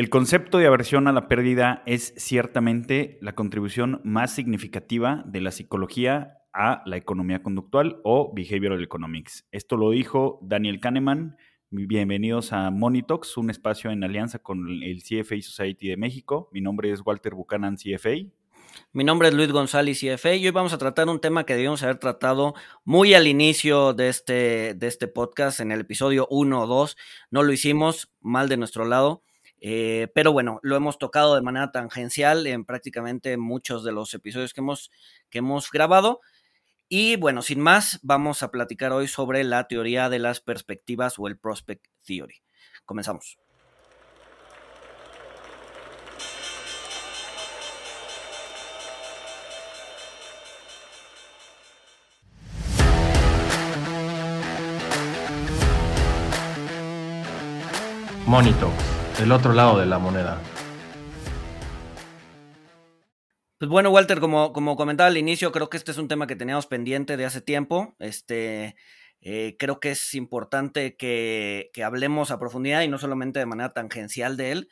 El concepto de aversión a la pérdida es ciertamente la contribución más significativa de la psicología a la economía conductual o behavioral economics. Esto lo dijo Daniel Kahneman. Bienvenidos a Monitox, un espacio en alianza con el CFA Society de México. Mi nombre es Walter Buchanan, CFA. Mi nombre es Luis González, CFA, y hoy vamos a tratar un tema que debíamos haber tratado muy al inicio de este, de este podcast, en el episodio 1 o 2. No lo hicimos, mal de nuestro lado. Eh, pero bueno, lo hemos tocado de manera tangencial en prácticamente muchos de los episodios que hemos, que hemos grabado. Y bueno, sin más, vamos a platicar hoy sobre la teoría de las perspectivas o el Prospect Theory. Comenzamos. Monito el otro lado de la moneda. Pues bueno, Walter, como, como comentaba al inicio, creo que este es un tema que teníamos pendiente de hace tiempo. Este, eh, creo que es importante que, hablemos a profundidad y no solamente de manera tangencial de él.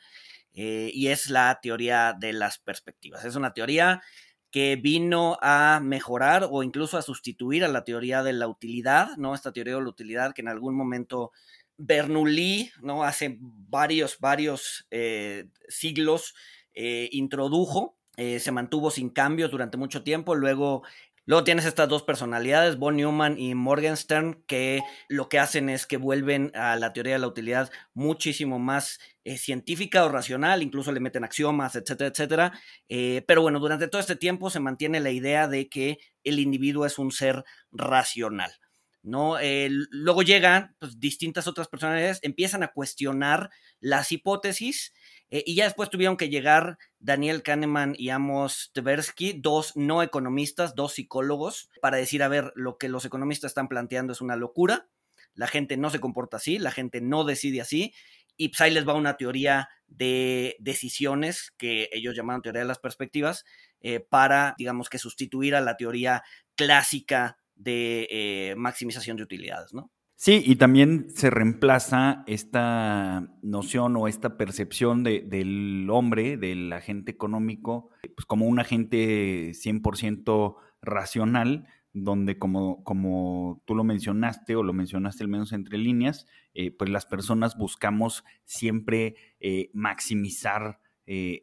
Eh, y es la teoría de las perspectivas. Es una teoría que vino a mejorar o incluso a sustituir a la teoría de la utilidad, ¿no? Esta teoría de la utilidad que en algún momento Bernoulli, ¿no? Hace varios, varios eh, siglos eh, introdujo, eh, se mantuvo sin cambios durante mucho tiempo, luego Luego tienes estas dos personalidades, Von Neumann y Morgenstern, que lo que hacen es que vuelven a la teoría de la utilidad muchísimo más científica o racional, incluso le meten axiomas, etcétera, etcétera. pero bueno, durante todo este tiempo se mantiene la idea de que el individuo es un ser racional. ¿No? luego llegan pues, distintas otras personalidades, empiezan a cuestionar las hipótesis eh, y ya después tuvieron que llegar Daniel Kahneman y Amos Tversky, dos no economistas, dos psicólogos, para decir, a ver, lo que los economistas están planteando es una locura, la gente no se comporta así, la gente no decide así, y pues ahí les va una teoría de decisiones que ellos llamaron teoría de las perspectivas, eh, para, digamos que sustituir a la teoría clásica de eh, maximización de utilidades, ¿no? Sí, y también se reemplaza esta noción o esta percepción del hombre, del agente económico, pues como un agente 100% racional, donde como, como tú lo mencionaste o lo mencionaste al menos entre líneas, eh, pues las personas buscamos siempre eh, maximizar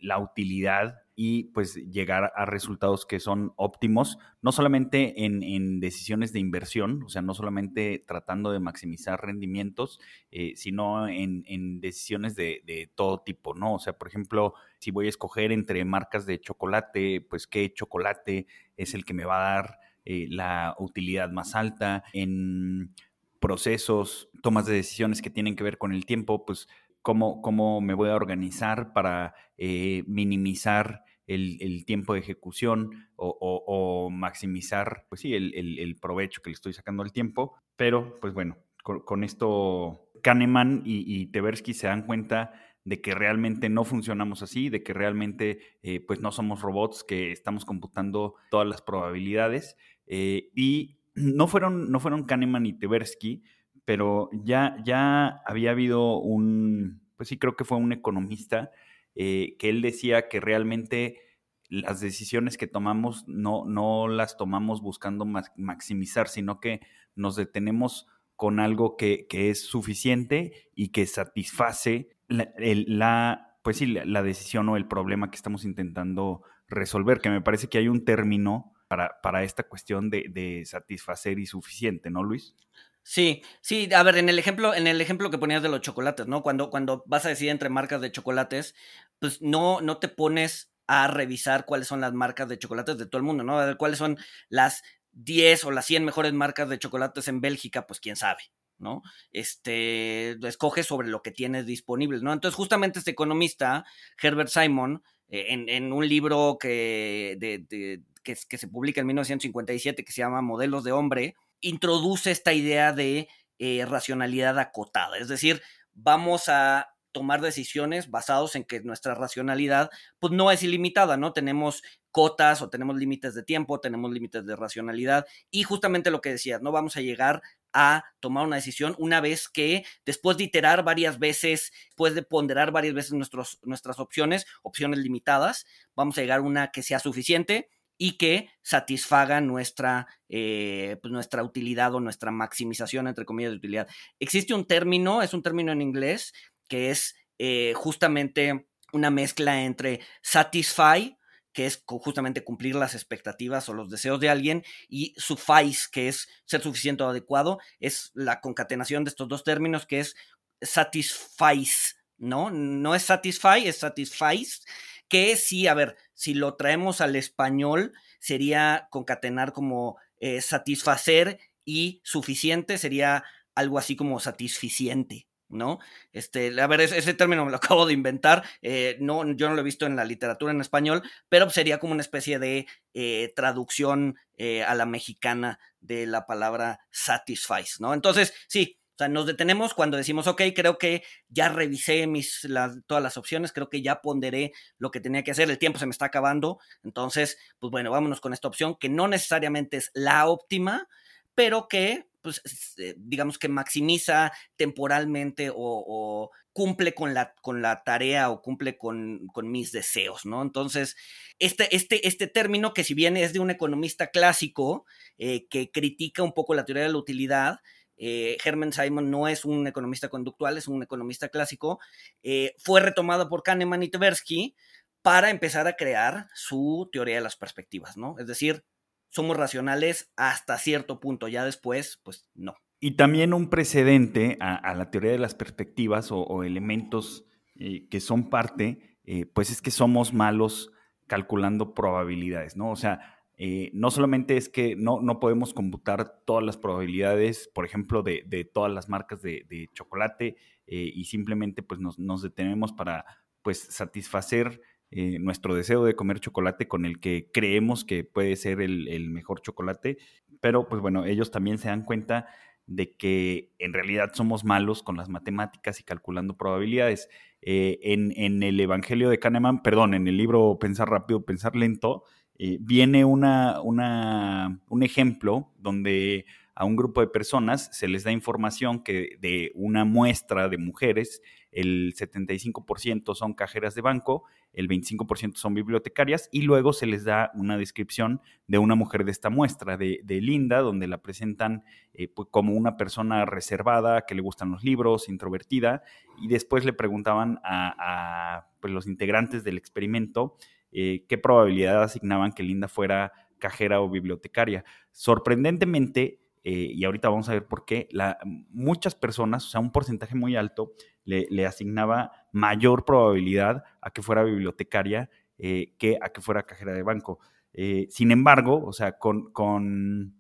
la utilidad y pues llegar a resultados que son óptimos, no solamente en, decisiones de inversión, o sea, no solamente tratando de maximizar rendimientos, eh, sino en, decisiones de, todo tipo, ¿no? O sea, por ejemplo, si voy a escoger entre marcas de chocolate, pues qué chocolate es el que me va a dar eh, la utilidad más alta, en procesos, tomas de decisiones que tienen que ver con el tiempo, pues cómo, cómo me voy a organizar para eh, minimizar el, tiempo de ejecución o, maximizar, pues sí, el, provecho que le estoy sacando al tiempo. Pero, pues bueno, con, esto Kahneman y, y, Tversky se dan cuenta de que realmente no funcionamos así, de que realmente eh, pues no somos robots que estamos computando todas las probabilidades. Eh, y no fueron, no fueron Kahneman y Tversky, pero ya, ya había habido un, pues sí, creo que fue un economista eh, que él decía que realmente las decisiones que tomamos no, no las tomamos buscando maximizar, sino que nos detenemos con algo que, es suficiente y que satisface la, pues sí, la, decisión o el problema que estamos intentando resolver, que me parece que hay un término para, para esta cuestión de, de satisfacer y suficiente, ¿no, Luis? Sí, sí, a ver, en el ejemplo, en el ejemplo que ponías de los chocolates, ¿no? Cuando, cuando vas a decidir entre marcas de chocolates, pues no, no te pones a revisar cuáles son las marcas de chocolates de todo el mundo, ¿no? A ver cuáles son las 10 o las 100 mejores marcas de chocolates en Bélgica, pues quién sabe, ¿no? Este, escoge sobre lo que tienes disponible, ¿no? Entonces, justamente este economista, Herbert Simon, eh, en, un libro que, de, que, que, se publica en 1957 que se llama Modelos de Hombre, introduce esta idea de eh, racionalidad acotada, es decir, vamos a tomar decisiones basados en que nuestra racionalidad pues no es ilimitada, ¿no? Tenemos cotas o tenemos límites de tiempo, tenemos límites de racionalidad y justamente lo que decías, no vamos a llegar a tomar una decisión una vez que después de iterar varias veces, después de ponderar varias veces nuestros, nuestras opciones, opciones limitadas, vamos a llegar a una que sea suficiente y que satisfaga nuestra, eh, pues nuestra utilidad o nuestra maximización, entre comillas, de utilidad. Existe un término, es un término en inglés, que es eh, justamente una mezcla entre satisfy, que es justamente cumplir las expectativas o los deseos de alguien, y suffice, que es ser suficiente o adecuado, es la concatenación de estos dos términos, que es satisfice, ¿no? No es satisfy, es satisfice, que sí, a ver, si lo traemos al español, sería concatenar como eh, satisfacer y suficiente, sería algo así como satisficiente, ¿no? Este, a ver, ese, término me lo acabo de inventar, eh, no, yo no lo he visto en la literatura en español, pero sería como una especie de eh, traducción eh, a la mexicana de la palabra satisfies, ¿no? Entonces, sí, o sea, nos detenemos cuando decimos, ok, creo que ya revisé mis, todas las opciones, creo que ya ponderé lo que tenía que hacer, el tiempo se me está acabando, entonces, pues bueno, vámonos con esta opción que no necesariamente es la óptima, pero que pues, eh, digamos que maximiza temporalmente o, cumple con la, con la, tarea o cumple con, mis deseos, ¿no? Entonces, este, este, este, término, que si bien es de un economista clásico eh, que critica un poco la teoría de la utilidad, eh, Hermann Simon no es un economista conductual, es un economista clásico, fue retomado por Kahneman y Tversky para empezar a crear su teoría de las perspectivas, ¿no? Es decir, somos racionales hasta cierto punto, ya después, pues no. Y también un precedente a, la teoría de las perspectivas o, elementos eh, que son parte, eh, pues es que somos malos calculando probabilidades, ¿no? O sea, eh, no solamente es que no, no, podemos computar todas las probabilidades, por ejemplo, de, todas las marcas de, chocolate y simplemente pues nos, nos, detenemos para pues satisfacer eh, nuestro deseo de comer chocolate con el que creemos que puede ser el, mejor chocolate, pero pues bueno, ellos también se dan cuenta de que en realidad somos malos con las matemáticas y calculando probabilidades. Eh, en, el Evangelio de Kahneman, perdón, en el libro Pensar rápido, pensar lento, eh, viene una, un ejemplo donde a un grupo de personas se les da información que de una muestra de mujeres, el 75% son cajeras de banco, el 25% son bibliotecarias y luego se les da una descripción de una mujer de esta muestra, de, Linda, donde la presentan eh, pues, como una persona reservada, que le gustan los libros, introvertida, y después le preguntaban a, pues, los integrantes del experimento eh, qué probabilidad asignaban que Linda fuera cajera o bibliotecaria. Sorprendentemente, eh, y ahorita vamos a ver por qué, muchas personas, o sea, un porcentaje muy alto, le, asignaba mayor probabilidad a que fuera bibliotecaria eh, que a que fuera cajera de banco. Eh, sin embargo, o sea, con,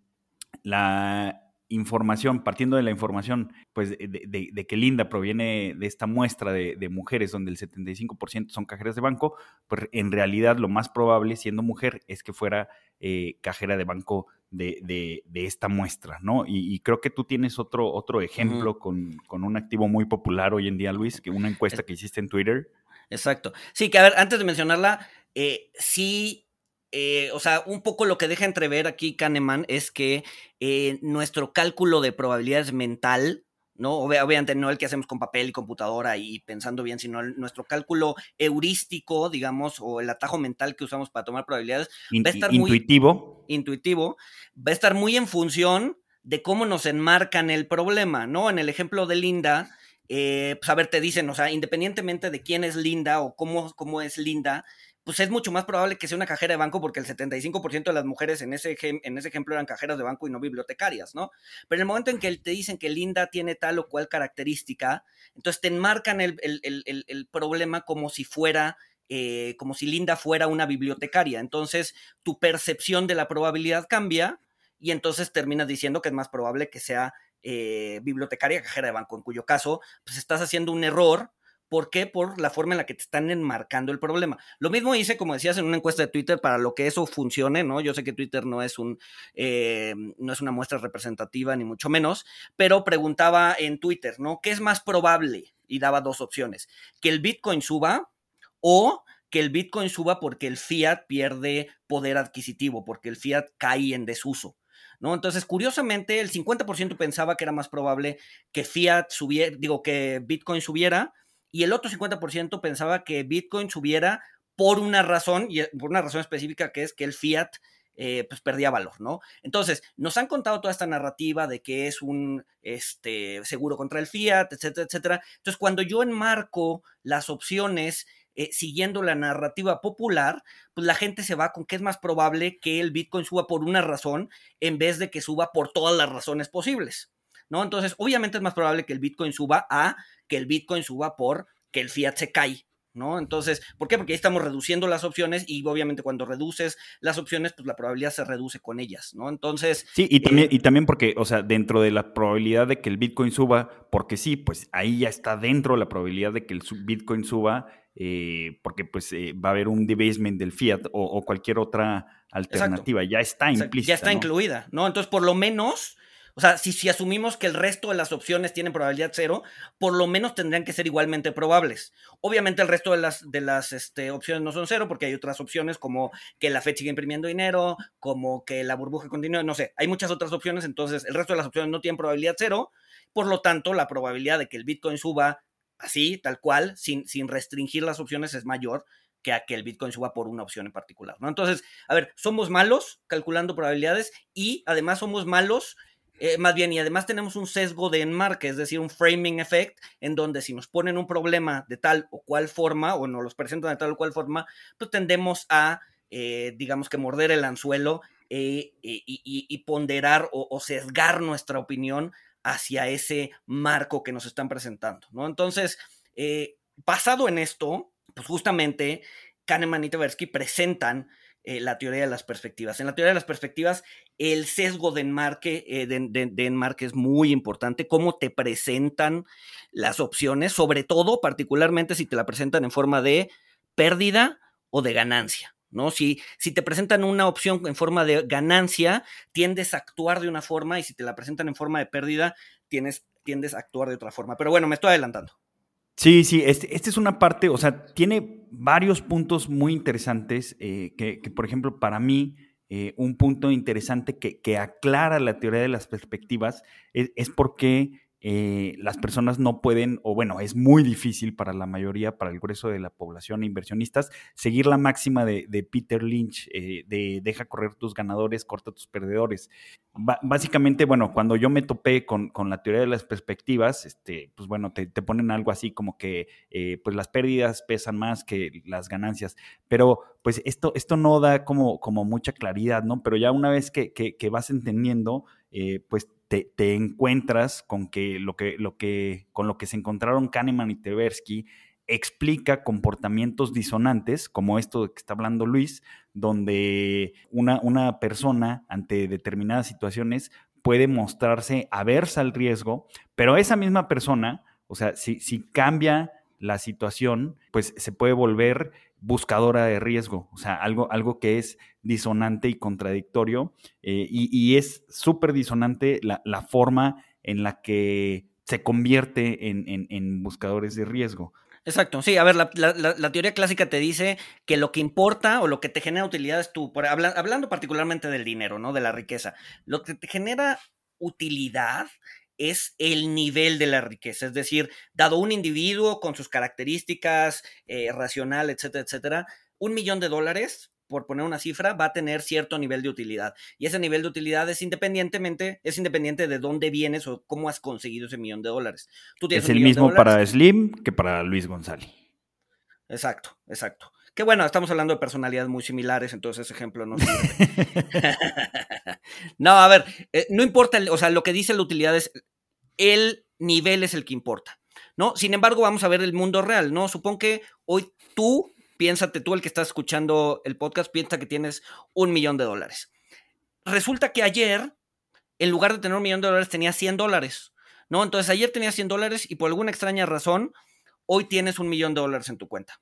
la información, partiendo de la información, pues de, que Linda proviene de esta muestra de, mujeres donde el 75% son cajeras de banco, pues en realidad lo más probable siendo mujer es que fuera eh, cajera de banco de, esta muestra, ¿no? Y, creo que tú tienes otro, otro ejemplo con, un activo muy popular hoy en día, Luis, que una encuesta que hiciste en Twitter. Exacto. Sí, que a ver, antes de mencionarla, eh, sí eh, o sea, un poco lo que deja entrever aquí Kahneman es que eh, nuestro cálculo de probabilidades mental, ¿no? Obviamente no el que hacemos con papel y computadora y pensando bien, sino nuestro cálculo heurístico, digamos, o el atajo mental que usamos para tomar probabilidades, va a estar intuitivo. muy intuitivo, va a estar muy en función de cómo nos enmarcan el problema, ¿no? En el ejemplo de Linda, eh, pues a ver, te dicen, o sea, independientemente de quién es Linda o cómo, cómo es Linda, pues es mucho más probable que sea una cajera de banco porque el 75% de las mujeres en ese, en ese ejemplo eran cajeras de banco y no bibliotecarias, ¿no? Pero en el momento en que te dicen que Linda tiene tal o cual característica, entonces te enmarcan el, problema como si fuera eh, como si Linda fuera una bibliotecaria. Entonces, tu percepción de la probabilidad cambia y entonces terminas diciendo que es más probable que sea eh, bibliotecaria cajera de banco, en cuyo caso, pues estás haciendo un error ¿Por qué? Por la forma en la que te están enmarcando el problema. Lo mismo hice, como decías, en una encuesta de Twitter para lo que eso funcione, ¿no? Yo sé que Twitter no es un eh, no es una muestra representativa, ni mucho menos, pero preguntaba en Twitter, ¿no? ¿Qué es más probable? Y daba dos opciones: que el Bitcoin suba o que el Bitcoin suba porque el fiat pierde poder adquisitivo, porque el fiat cae en desuso. ¿no? Entonces, curiosamente, el 50% pensaba que era más probable que fiat subiera, digo, que Bitcoin subiera, y el otro 50% pensaba que Bitcoin subiera por una razón, y por una razón específica que es que el fiat eh, pues perdía valor, ¿no? Entonces, nos han contado toda esta narrativa de que es un este, seguro contra el fiat, etcétera, etcétera. Entonces, cuando yo enmarco las opciones eh, siguiendo la narrativa popular, pues la gente se va con que es más probable que el Bitcoin suba por una razón en vez de que suba por todas las razones posibles, ¿no? Entonces, obviamente es más probable que el Bitcoin suba a que el Bitcoin suba por que el fiat se cae, ¿no? Entonces, ¿por qué? Porque ahí estamos reduciendo las opciones y obviamente cuando reduces las opciones, pues la probabilidad se reduce con ellas, ¿no? Entonces... Sí, y también, eh, y también porque, o sea, dentro de la probabilidad de que el Bitcoin suba, porque sí, pues ahí ya está dentro la probabilidad de que el Bitcoin suba, eh, porque pues eh, va a haber un debasement del fiat o, cualquier otra alternativa, ya está implícita. Ya está incluida, ¿no? Entonces, por lo menos o sea, si, si asumimos que el resto de las opciones tienen probabilidad cero, por lo menos tendrían que ser igualmente probables. Obviamente el resto de las, de las este, opciones no son cero porque hay otras opciones como que la Fed sigue imprimiendo dinero, como que la burbuja continúe, no sé, hay muchas otras opciones, entonces el resto de las opciones no tienen probabilidad cero, por lo tanto la probabilidad de que el Bitcoin suba así, tal cual, sin, sin restringir las opciones es mayor que a que el Bitcoin suba por una opción en particular, ¿no? Entonces, a ver, somos malos calculando probabilidades y además somos malos eh, más bien, y además tenemos un sesgo de enmarque, es decir, un framing effect, en donde si nos ponen un problema de tal o cual forma, o nos los presentan de tal o cual forma, pues tendemos a, eh, digamos que morder el anzuelo eh, y, ponderar o, sesgar nuestra opinión hacia ese marco que nos están presentando, ¿no? Entonces, basado en esto, pues justamente Kahneman y Tversky presentan la teoría de las perspectivas. En la teoría de las perspectivas, el sesgo de enmarque, eh, de, enmarque es muy importante, cómo te presentan las opciones, sobre todo, particularmente si te la presentan en forma de pérdida o de ganancia. ¿no? Si, si te presentan una opción en forma de ganancia, tiendes a actuar de una forma y si te la presentan en forma de pérdida, tienes, tiendes a actuar de otra forma. Pero bueno, me estoy adelantando. Sí, sí, esta este es una parte, o sea, tiene varios puntos muy interesantes eh, que, que, por ejemplo, para mí eh, un punto interesante que, aclara la teoría de las perspectivas es, es porque eh, las personas no pueden, o bueno, es muy difícil para la mayoría, para el grueso de la población inversionistas, seguir la máxima de, Peter Lynch, eh, de deja correr tus ganadores, corta tus perdedores. básicamente, bueno, cuando yo me topé con, la teoría de las perspectivas, este, pues bueno, te, ponen algo así como que eh, pues las pérdidas pesan más que las ganancias, pero pues esto, esto no da como, como mucha claridad, ¿no? Pero ya una vez que, que vas entendiendo, pues te, encuentras con que lo que, lo que, con lo que se encontraron Kahneman y Tversky explica comportamientos disonantes, como esto de que está hablando Luis, donde una, una persona ante determinadas situaciones puede mostrarse aversa al riesgo, pero esa misma persona, o sea, si, si cambia la situación, pues se puede volver buscadora de riesgo, o sea, algo, algo que es disonante y contradictorio, eh, y, es súper disonante la, forma en la que se convierte en, buscadores de riesgo. Exacto, sí, a ver, la, teoría clásica te dice que lo que importa o lo que te genera utilidad es tú, por, hablando particularmente del dinero, ¿no? De la riqueza, lo que te genera utilidad es el nivel de la riqueza. Es decir, dado un individuo con sus características eh, racional, etcétera, etcétera, un millón de dólares, por poner una cifra, va a tener cierto nivel de utilidad. Y ese nivel de utilidad es independientemente, es independiente de dónde vienes o cómo has conseguido ese millón de dólares. es el mismo para Slim que para Luis González. Exacto, exacto. Que bueno, estamos hablando de personalidades muy similares, entonces ese ejemplo no sirve. no, a ver, eh, no importa, o sea, lo que dice la utilidad es el nivel es el que importa, ¿no? Sin embargo, vamos a ver el mundo real, ¿no? Supongo que hoy tú, piénsate tú, el que estás escuchando el podcast, piensa que tienes un millón de dólares. Resulta que ayer, en lugar de tener un millón de dólares, tenía 100 dólares, ¿no? Entonces ayer tenías 100 dólares y por alguna extraña razón, hoy tienes un millón de dólares en tu cuenta.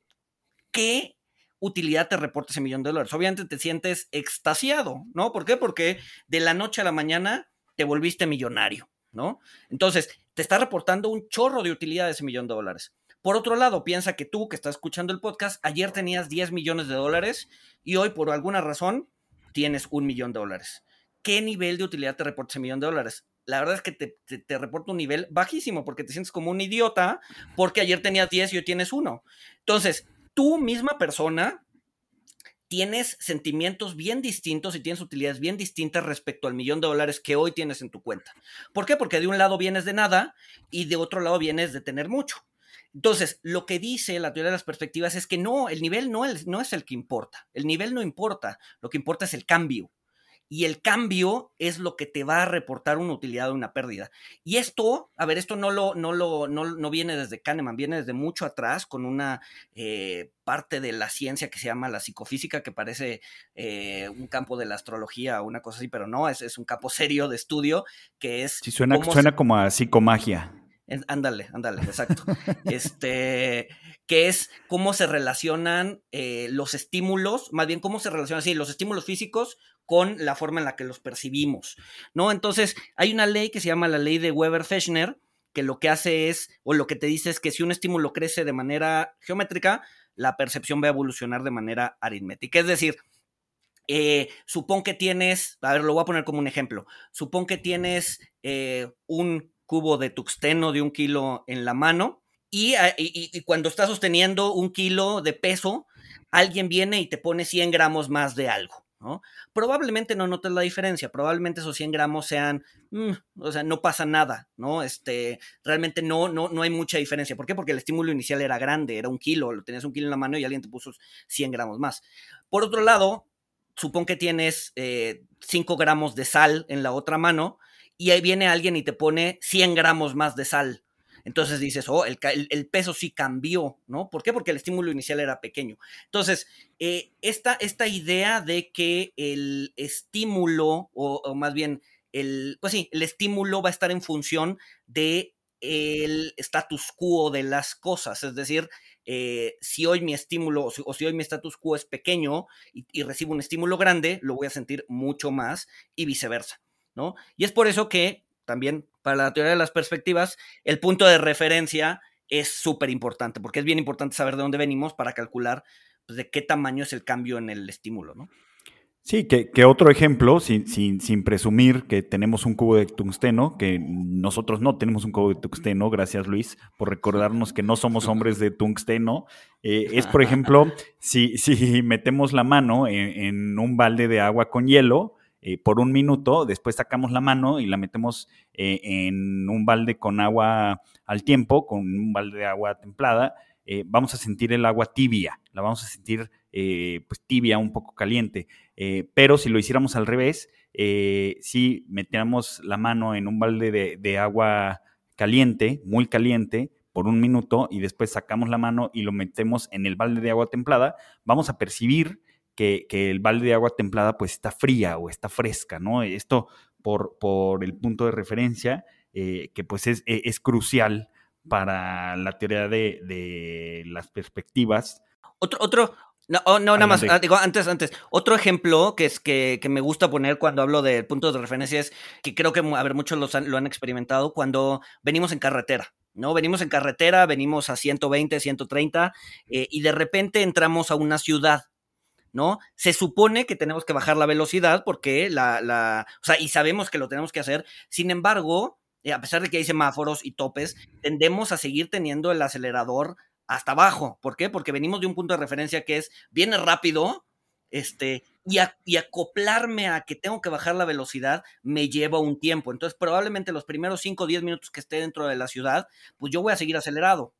¿Qué utilidad te reporta ese millón de dólares. Obviamente te sientes extasiado, ¿no? ¿Por qué? Porque de la noche a la mañana te volviste millonario, ¿no? Entonces, te está reportando un chorro de utilidad ese millón de dólares. Por otro lado, piensa que tú que estás escuchando el podcast, ayer tenías 10 millones de dólares y hoy por alguna razón tienes un millón de dólares. ¿qué nivel de utilidad te reporta ese millón de dólares? La verdad es que te, te, reporta un nivel bajísimo porque te sientes como un idiota porque ayer tenías 10 y hoy tienes uno. Entonces, tú misma persona tienes sentimientos bien distintos y tienes utilidades bien distintas respecto al millón de dólares que hoy tienes en tu cuenta. ¿Por qué? Porque de un lado vienes de nada y de otro lado vienes de tener mucho. Entonces, lo que dice la teoría de las perspectivas es que no, el nivel no es, no es el que importa. El nivel no importa. Lo que importa es el cambio y el cambio es lo que te va a reportar una utilidad o una pérdida. Y esto, a ver, esto no lo, no lo, no, viene desde Kahneman, viene desde mucho atrás con una eh, parte de la ciencia que se llama la psicofísica, que parece eh, un campo de la astrología o una cosa así, pero no, es, es un campo serio de estudio que es. Sí, suena, suena como a psicomagia. Ándale, ándale, exacto. este, que es cómo se relacionan eh, los estímulos, más bien cómo se relacionan sí, los estímulos físicos con la forma en la que los percibimos, ¿no? Entonces, hay una ley que se llama la ley de Weber-Fechner, que lo que hace es, o lo que te dice es que si un estímulo crece de manera geométrica, la percepción va a evolucionar de manera aritmética. Es decir, eh, supón que tienes, a ver, lo voy a poner como un ejemplo, supón que tienes eh, un cubo de tuxteno de un kilo en la mano y, ah, y, cuando estás sosteniendo un kilo de peso, alguien viene y te pone 100 gramos más de algo. Probablemente no notes la diferencia, probablemente esos 100 gramos sean, mm, o sea, no pasa nada, ¿no? Este, realmente no, no, no hay mucha diferencia. ¿Por qué? Porque el estímulo inicial era grande, era un kilo, lo tenías un kilo en la mano y alguien te puso 100 gramos más. Por otro lado, supón que tienes 5 eh, gramos de sal en la otra mano y ahí viene alguien y te pone 100 gramos más de sal. Entonces dices, oh, el, peso sí cambió, ¿no? ¿Por qué? Porque el estímulo inicial era pequeño. Entonces, eh, esta, esta, idea de que el estímulo, o, más bien, el, pues sí, el estímulo va a estar en función de el status quo de las cosas, es decir, eh, si hoy mi estímulo o si, hoy mi status quo es pequeño y, recibo un estímulo grande, lo voy a sentir mucho más y viceversa, ¿no? Y es por eso que también para la teoría de las perspectivas, el punto de referencia es súper importante, porque es bien importante saber de dónde venimos para calcular pues, de qué tamaño es el cambio en el estímulo, ¿no? Sí, que, que otro ejemplo, sin, sin, sin, presumir que tenemos un cubo de tungsteno, que nosotros no tenemos un cubo de tungsteno, gracias Luis por recordarnos que no somos hombres de tungsteno, eh, es por ejemplo, si, si metemos la mano en, un balde de agua con hielo, eh, por un minuto, después sacamos la mano y la metemos eh, en un balde con agua al tiempo, con un balde de agua templada, eh, vamos a sentir el agua tibia, la vamos a sentir pues tibia, un poco caliente. pero si lo hiciéramos al revés, si metiéramos la mano en un balde de, de agua caliente, muy caliente, por un minuto y después sacamos la mano y lo metemos en el balde de agua templada, vamos a percibir que, el balde de agua templada pues está fría o está fresca, ¿no? Esto por, por el punto de referencia eh, que pues es, e, es, crucial para la teoría de, las perspectivas. Otro, otro, no, oh, no nada más, ah, digo, antes, antes, otro ejemplo que es que, me gusta poner cuando hablo del punto de referencia es que creo que, a ver, muchos lo han experimentado cuando venimos en carretera, ¿no? Venimos en carretera, venimos a 120, 130 eh, y de repente entramos a una ciudad, ¿no? Se supone que tenemos que bajar la velocidad porque la, la, o sea, y sabemos que lo tenemos que hacer. Sin embargo, eh, a pesar de que hay semáforos y topes, tendemos a seguir teniendo el acelerador hasta abajo. ¿Por qué? Porque venimos de un punto de referencia que es, viene rápido, este, y, y, acoplarme a que tengo que bajar la velocidad me lleva un tiempo. Entonces, probablemente los primeros 5 o 10 minutos que esté dentro de la ciudad, pues yo voy a seguir acelerado.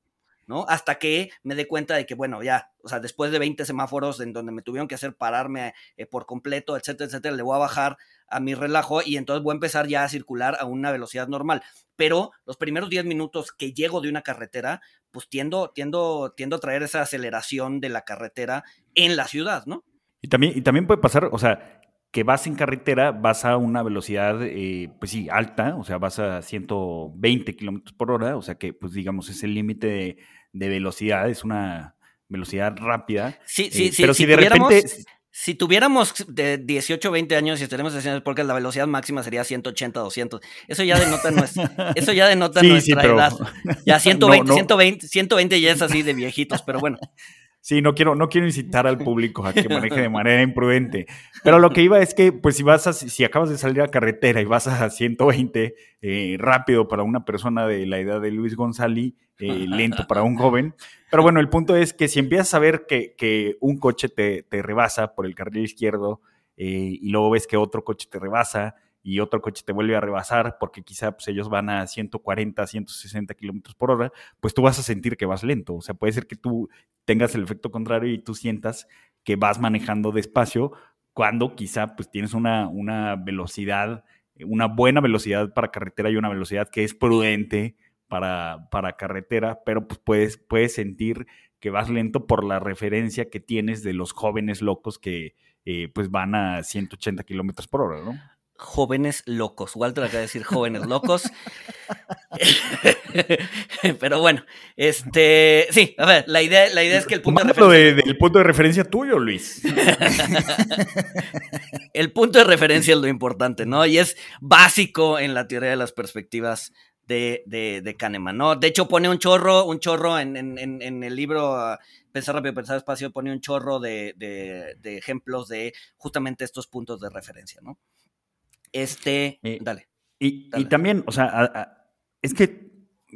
¿No? Hasta que me dé cuenta de que, bueno, ya, o sea, después de 20 semáforos en donde me tuvieron que hacer pararme eh, por completo, etcétera, etcétera, le voy a bajar a mi relajo y entonces voy a empezar ya a circular a una velocidad normal. Pero los primeros 10 minutos que llego de una carretera, pues tiendo, tiendo, tiendo a traer esa aceleración de la carretera en la ciudad, ¿no? Y también, y también puede pasar, o sea, que vas en carretera, vas a una velocidad, eh, pues sí, alta, o sea, vas a 120 kilómetros por hora, o sea que, pues digamos, es el límite de, velocidad, es una velocidad rápida. Sí, sí, eh, sí. Pero si, de repente. Si tuviéramos de 18 20 años y estaremos haciendo porque la velocidad máxima sería 180, 200. Eso ya denota nuestra, eso ya denota nuestra edad. Ya 120, 120, 120 ya es así de viejitos, pero bueno. Sí, no quiero, no quiero incitar al público a que maneje de manera imprudente. Pero lo que iba es que, pues, si vas a, si acabas de salir a carretera y vas a 120 eh, rápido para una persona de la edad de Luis González, eh, lento para un joven. Pero bueno, el punto es que si empiezas a ver que, un coche te, te, rebasa por el carril izquierdo eh, y luego ves que otro coche te rebasa y otro coche te vuelve a rebasar porque quizá pues, ellos van a 140, 160 kilómetros por hora, pues tú vas a sentir que vas lento. O sea, puede ser que tú tengas el efecto contrario y tú sientas que vas manejando despacio cuando quizá pues tienes una, una velocidad, una buena velocidad para carretera y una velocidad que es prudente para, para carretera, pero pues puedes, puedes sentir que vas lento por la referencia que tienes de los jóvenes locos que eh, pues van a 180 kilómetros por hora, ¿no? Jóvenes locos. Walter acaba de decir jóvenes locos. Pero bueno, este, sí, a ver, la idea, la idea es que el punto de referencia... del punto de referencia tuyo, Luis. el punto de referencia es lo importante, ¿no? Y es básico en la teoría de las perspectivas de, de, Kahneman, ¿no? De hecho, pone un chorro, un chorro en, el libro uh, Pensar rápido, pensar espacio, pone un chorro de, de ejemplos de justamente estos puntos de referencia, ¿no? Este, dale, y, también, o sea, es que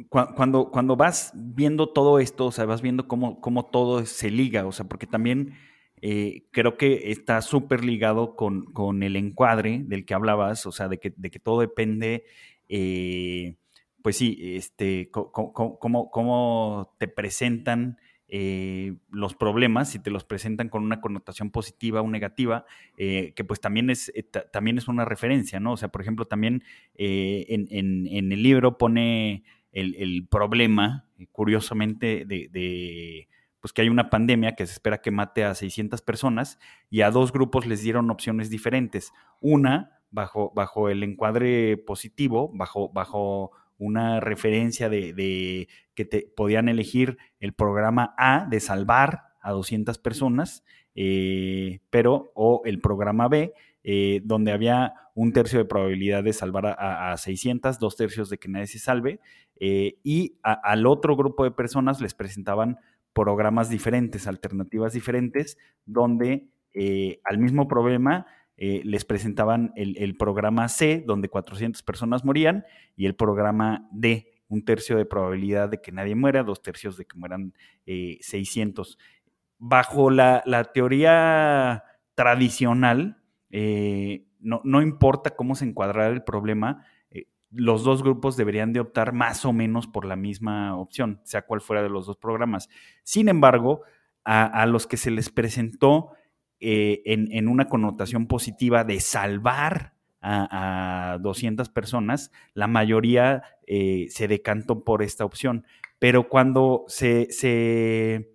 cuando, cuando vas viendo todo esto, o sea, vas viendo cómo, cómo todo se liga, o sea, porque también eh, creo que está súper ligado con, con, el encuadre del que hablabas, o sea, de que, de que todo depende, eh, pues sí, este, cómo te presentan eh, los problemas, si te los presentan con una connotación positiva o negativa, eh, que pues también es, eh, también es una referencia, ¿no? O sea, por ejemplo, también en, el libro pone el, problema, curiosamente, de, pues que hay una pandemia que se espera que mate a 600 personas y a dos grupos les dieron opciones diferentes. Una, bajo, bajo el encuadre positivo, bajo, bajo una referencia de, que te podían elegir el programa A de salvar a 200 personas, eh, pero o el programa B, eh, donde había un tercio de probabilidad de salvar a, 600, dos tercios de que nadie se salve, eh, y al otro grupo de personas les presentaban programas diferentes, alternativas diferentes, donde al mismo problema eh, les presentaban el, programa C, donde 400 personas morían, y el programa D, un tercio de probabilidad de que nadie muera, dos tercios de que mueran 600. Eh, Bajo la, teoría tradicional, eh, no, importa cómo se encuadrara el problema, los dos grupos deberían de optar más o menos por la misma opción, sea cual fuera de los dos programas. Sin embargo, a los que se les presentó eh, en, una connotación positiva de salvar a, 200 personas, la mayoría eh, se decantó por esta opción. Pero cuando se, se,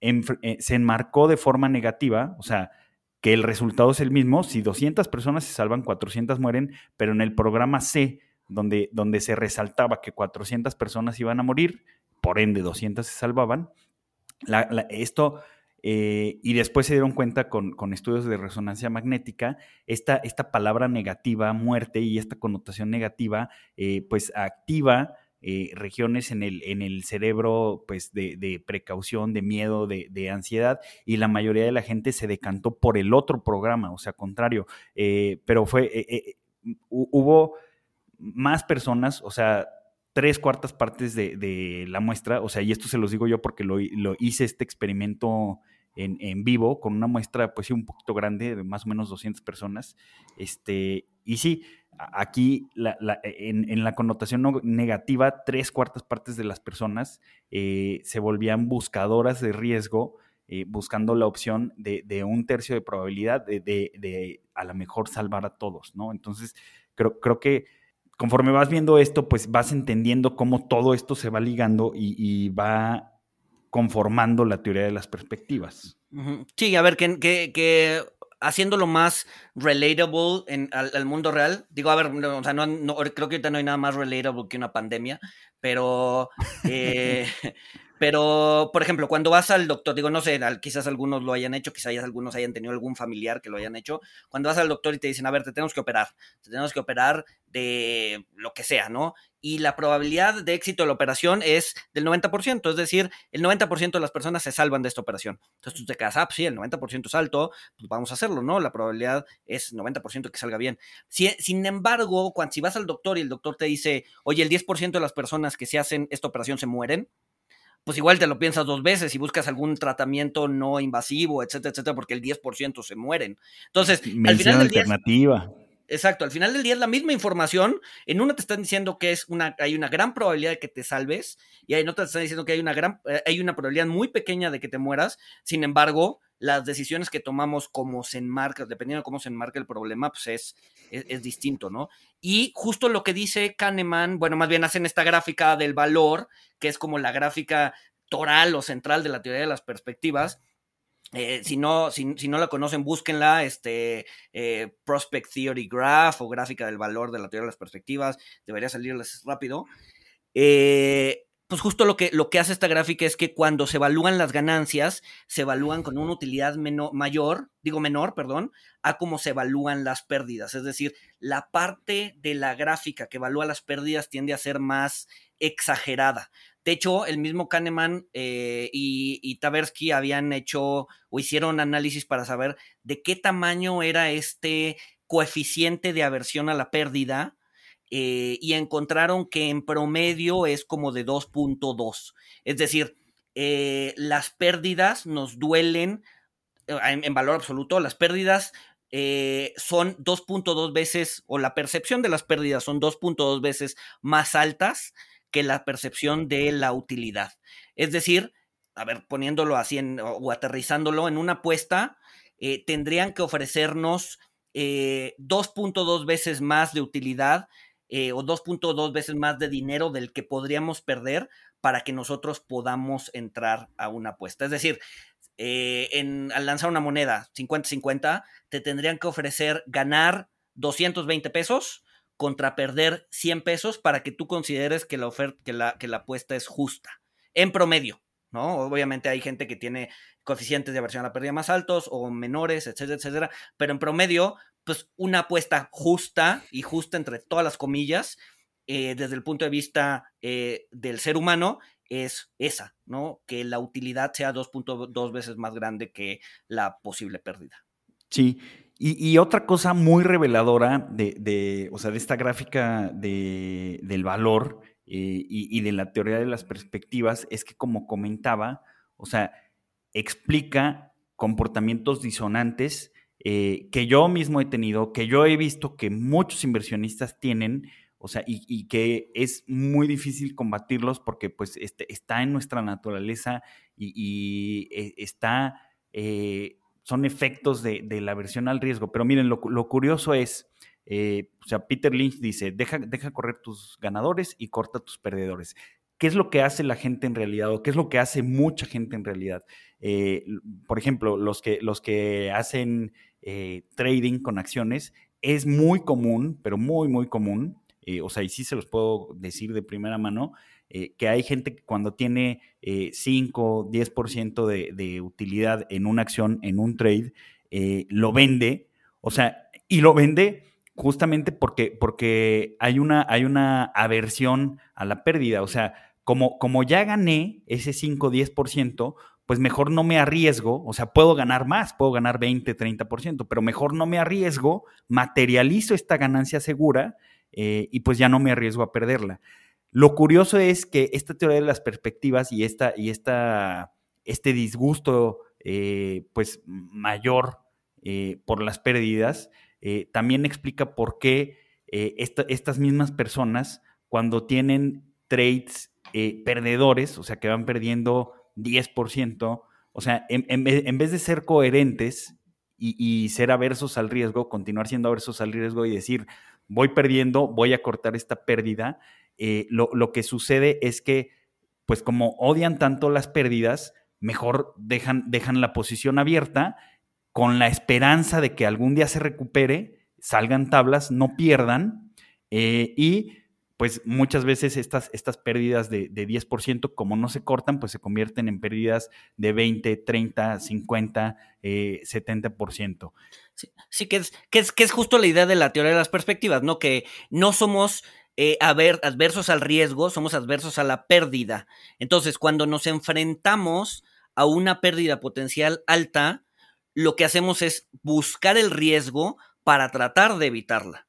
eh, se enmarcó de forma negativa, o sea, que el resultado es el mismo, si 200 personas se salvan, 400 mueren, pero en el programa C, donde, donde se resaltaba que 400 personas iban a morir, por ende 200 se salvaban, esto eh, y después se dieron cuenta con, estudios de resonancia magnética, esta, esta, palabra negativa, muerte, y esta connotación negativa, eh, pues activa eh, regiones en el, en el cerebro pues de, precaución, de miedo, de, ansiedad, y la mayoría de la gente se decantó por el otro programa, o sea, contrario, pero fue, hubo más personas, o sea, tres cuartas partes de, la muestra, o sea, y esto se los digo yo porque lo, lo hice este experimento en, vivo con una muestra, pues sí, un poquito grande, de más o menos 200 personas. Este, y sí, aquí en, la connotación negativa, tres cuartas partes de las personas eh, se volvían buscadoras de riesgo, eh, buscando la opción de, un tercio de probabilidad de, a lo mejor salvar a todos, ¿no? Entonces, creo, creo que conforme vas viendo esto, pues vas entendiendo cómo todo esto se va ligando y va conformando la teoría de las perspectivas. Sí, a ver, que, que, haciéndolo más relatable en, al, mundo real, digo, a ver, o sea, no, creo que ahorita no hay nada más relatable que una pandemia, pero, eh, Pero, por ejemplo, cuando vas al doctor, digo, no sé, quizás algunos lo hayan hecho, quizás algunos hayan tenido algún familiar que lo hayan hecho. Cuando vas al doctor y te dicen, a ver, te tenemos que operar, te tenemos que operar de lo que sea, ¿no? Y la probabilidad de éxito de la operación es del 90%, es decir, el 90% de las personas se salvan de esta operación. Entonces tú te quedas, ah, pues sí, el 90% es alto, pues vamos a hacerlo, ¿no? La probabilidad es 90% que salga bien. sin embargo, cuando si vas al doctor y el doctor te dice, oye, el 10% de las personas que se hacen esta operación se mueren, pues igual te lo piensas dos veces y buscas algún tratamiento no invasivo, etcétera, etcétera, porque el 10% se mueren. Entonces, al final del alternativa. exacto, al final del día es la misma información. En una te están diciendo que es una, hay una gran probabilidad de que te salves, y en otra te están diciendo que hay una gran, eh, hay una probabilidad muy pequeña de que te mueras. Sin embargo, las decisiones que tomamos como se enmarca, dependiendo de cómo se enmarca el problema, pues es, es, distinto, ¿no? Y justo lo que dice Kahneman, bueno, más bien hacen esta gráfica del valor, que es como la gráfica toral o central de la teoría de las perspectivas. Eh, si, no, si, no la conocen, búsquenla, este, eh, Prospect Theory Graph o gráfica del valor de la teoría de las perspectivas, debería salirles rápido. Eh, pues justo lo que, lo que hace esta gráfica es que cuando se evalúan las ganancias, se evalúan con una utilidad mayor, digo menor, perdón, a cómo se evalúan las pérdidas. Es decir, la parte de la gráfica que evalúa las pérdidas tiende a ser más exagerada. De hecho, el mismo Kahneman eh, y, y Taversky habían hecho o hicieron análisis para saber de qué tamaño era este coeficiente de aversión a la pérdida eh, y encontraron que en promedio es como de 2.2. Es decir, eh, las pérdidas nos duelen eh, en, valor absoluto, las pérdidas son 2.2 veces, o la percepción de las pérdidas son 2.2 veces más altas que la percepción de la utilidad. Es decir, a ver, poniéndolo así o aterrizándolo en una apuesta, tendrían que ofrecernos 2.2 veces más de utilidad eh, o 2.2 veces más de dinero del que podríamos perder para que nosotros podamos entrar a una apuesta. Es decir, eh, al lanzar una moneda 50-50, te tendrían que ofrecer ganar 220 pesos contra perder 100 pesos para que tú consideres que la, oferta, que la, que la apuesta es justa, en promedio. ¿no? Obviamente hay gente que tiene coeficientes de aversión a la pérdida más altos o menores, etcétera, etcétera, pero en promedio pues una apuesta justa y justa entre todas las comillas, eh, desde el punto de vista eh, del ser humano, es esa, ¿no? Que la utilidad sea 2.2 veces más grande que la posible pérdida. Sí, y, otra cosa muy reveladora de, o sea, de esta gráfica de, del valor eh, y, y, de la teoría de las perspectivas es que, como comentaba, o sea, explica comportamientos disonantes eh, que yo mismo he tenido, que yo he visto que muchos inversionistas tienen, o sea, y, que es muy difícil combatirlos porque pues este, está en nuestra naturaleza y, eh, está, eh, son efectos de, la aversión al riesgo. Pero miren, lo, curioso es, o sea, Peter Lynch dice, deja, deja correr tus ganadores y corta tus perdedores. ¿Qué es lo que hace la gente en realidad o qué es lo que hace mucha gente en realidad? por ejemplo, los que, los que hacen eh, trading con acciones es muy común, pero muy, muy común. Eh, o sea, y sí se los puedo decir de primera mano, eh, que hay gente que cuando tiene 5, 10% de, de utilidad en una acción, en un trade, lo vende, o sea, y lo vende justamente porque, porque hay, una, hay una aversión a la pérdida, o sea, como, como ya gané ese 5, 10%, pues mejor no me arriesgo, o sea, puedo ganar más, puedo ganar 20, 30%, pero mejor no me arriesgo, materializo esta ganancia segura eh, y pues ya no me arriesgo a perderla. Lo curioso es que esta teoría de las perspectivas y, esta, y esta, este disgusto eh, pues mayor eh, por las pérdidas también explica por qué estas mismas personas cuando tienen trades perdedores, o sea, que van perdiendo 10%. O sea, en, vez de ser coherentes y, ser aversos al riesgo, continuar siendo aversos al riesgo y decir, voy perdiendo, voy a cortar esta pérdida, eh, lo, que sucede es que, pues como odian tanto las pérdidas, mejor dejan, dejan la posición abierta con la esperanza de que algún día se recupere, salgan tablas, no pierdan eh, y pues muchas veces estas, estas pérdidas de, de 10%, como no se cortan, pues se convierten en pérdidas de 20, 30, 50, eh, 70%. Sí, sí que, es, que, es, que es justo la idea de la teoría de las perspectivas, ¿no? Que no somos eh, ver, adversos al riesgo, somos adversos a la pérdida. Entonces, cuando nos enfrentamos a una pérdida potencial alta, lo que hacemos es buscar el riesgo para tratar de evitarla.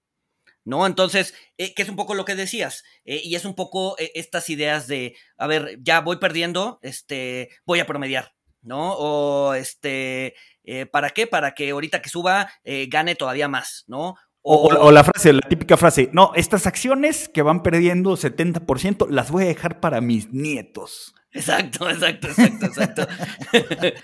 ¿No? Entonces, eh, que es un poco lo que decías, eh, y es un poco eh, estas ideas de, a ver, ya voy perdiendo, este, voy a promediar, ¿no? O este, eh, ¿para qué? Para que ahorita que suba gane todavía más, ¿no? O, o, o, la frase, la típica frase, no, estas acciones que van perdiendo 70% las voy a dejar para mis nietos. Exacto, exacto, exacto, exacto.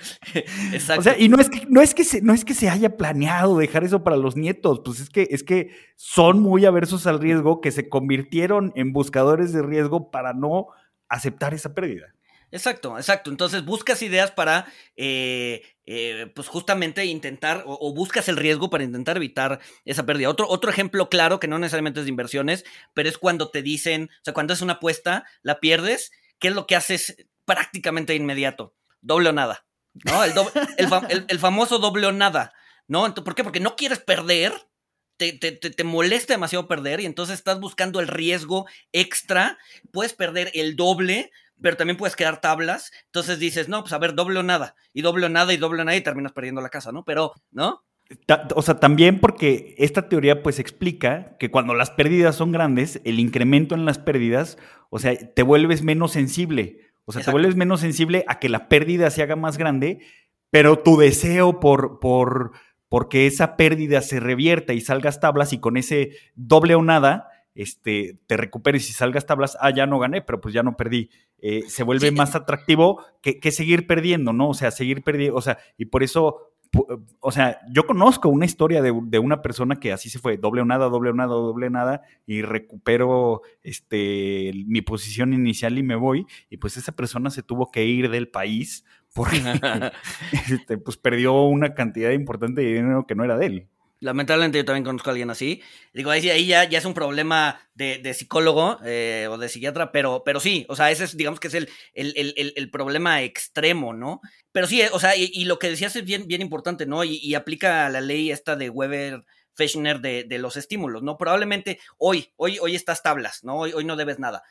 exacto. O sea, y no es que no es que se, no es que se haya planeado dejar eso para los nietos, pues es que es que son muy aversos al riesgo que se convirtieron en buscadores de riesgo para no aceptar esa pérdida. Exacto, exacto. Entonces buscas ideas para, eh, eh, pues justamente intentar, o, o, buscas el riesgo para intentar evitar esa pérdida. Otro, otro ejemplo claro, que no necesariamente es de inversiones, pero es cuando te dicen, o sea, cuando es una apuesta, la pierdes, ¿qué es lo que haces prácticamente de inmediato? Doble o nada, ¿no? El, doble, el, el, famoso doble o nada, ¿no? ¿Por qué? Porque no quieres perder, te, te, te, molesta demasiado perder y entonces estás buscando el riesgo extra, puedes perder el doble, pero también puedes quedar tablas, entonces dices, no, pues a ver, doble o nada, y doble o nada, y doble o nada, y terminas perdiendo la casa, ¿no? Pero, ¿no? O sea, también porque esta teoría pues explica que cuando las pérdidas son grandes, el incremento en las pérdidas, o sea, te vuelves menos sensible. O sea, Exacto. te vuelves menos sensible a que la pérdida se haga más grande, pero tu deseo por, por, porque esa pérdida se revierta y salgas tablas y con ese doble o nada, este, te recuperes y salgas tablas, ah, ya no gané, pero pues ya no perdí. Eh, se vuelve sí. más atractivo que, que, seguir perdiendo, ¿no? O sea, seguir perdiendo, o sea, y por eso, o sea, yo conozco una historia de, de, una persona que así se fue, doble o nada, doble o nada, doble nada, y recupero este, mi posición inicial y me voy, y pues esa persona se tuvo que ir del país porque este, pues perdió una cantidad importante de dinero que no era de él. Lamentablemente yo también conozco a alguien así. Digo, ahí, ya, es un problema de, psicólogo eh, o de psiquiatra, pero, pero sí, o sea, ese es, digamos que es el, el, el, problema extremo, ¿no? Pero sí, o sea, y, lo que decías es bien, bien importante, ¿no? Y, y aplica la ley esta de Weber. Fechner de, de, los estímulos, ¿no? Probablemente hoy, hoy, hoy estás tablas, ¿no? Hoy, hoy no debes nada.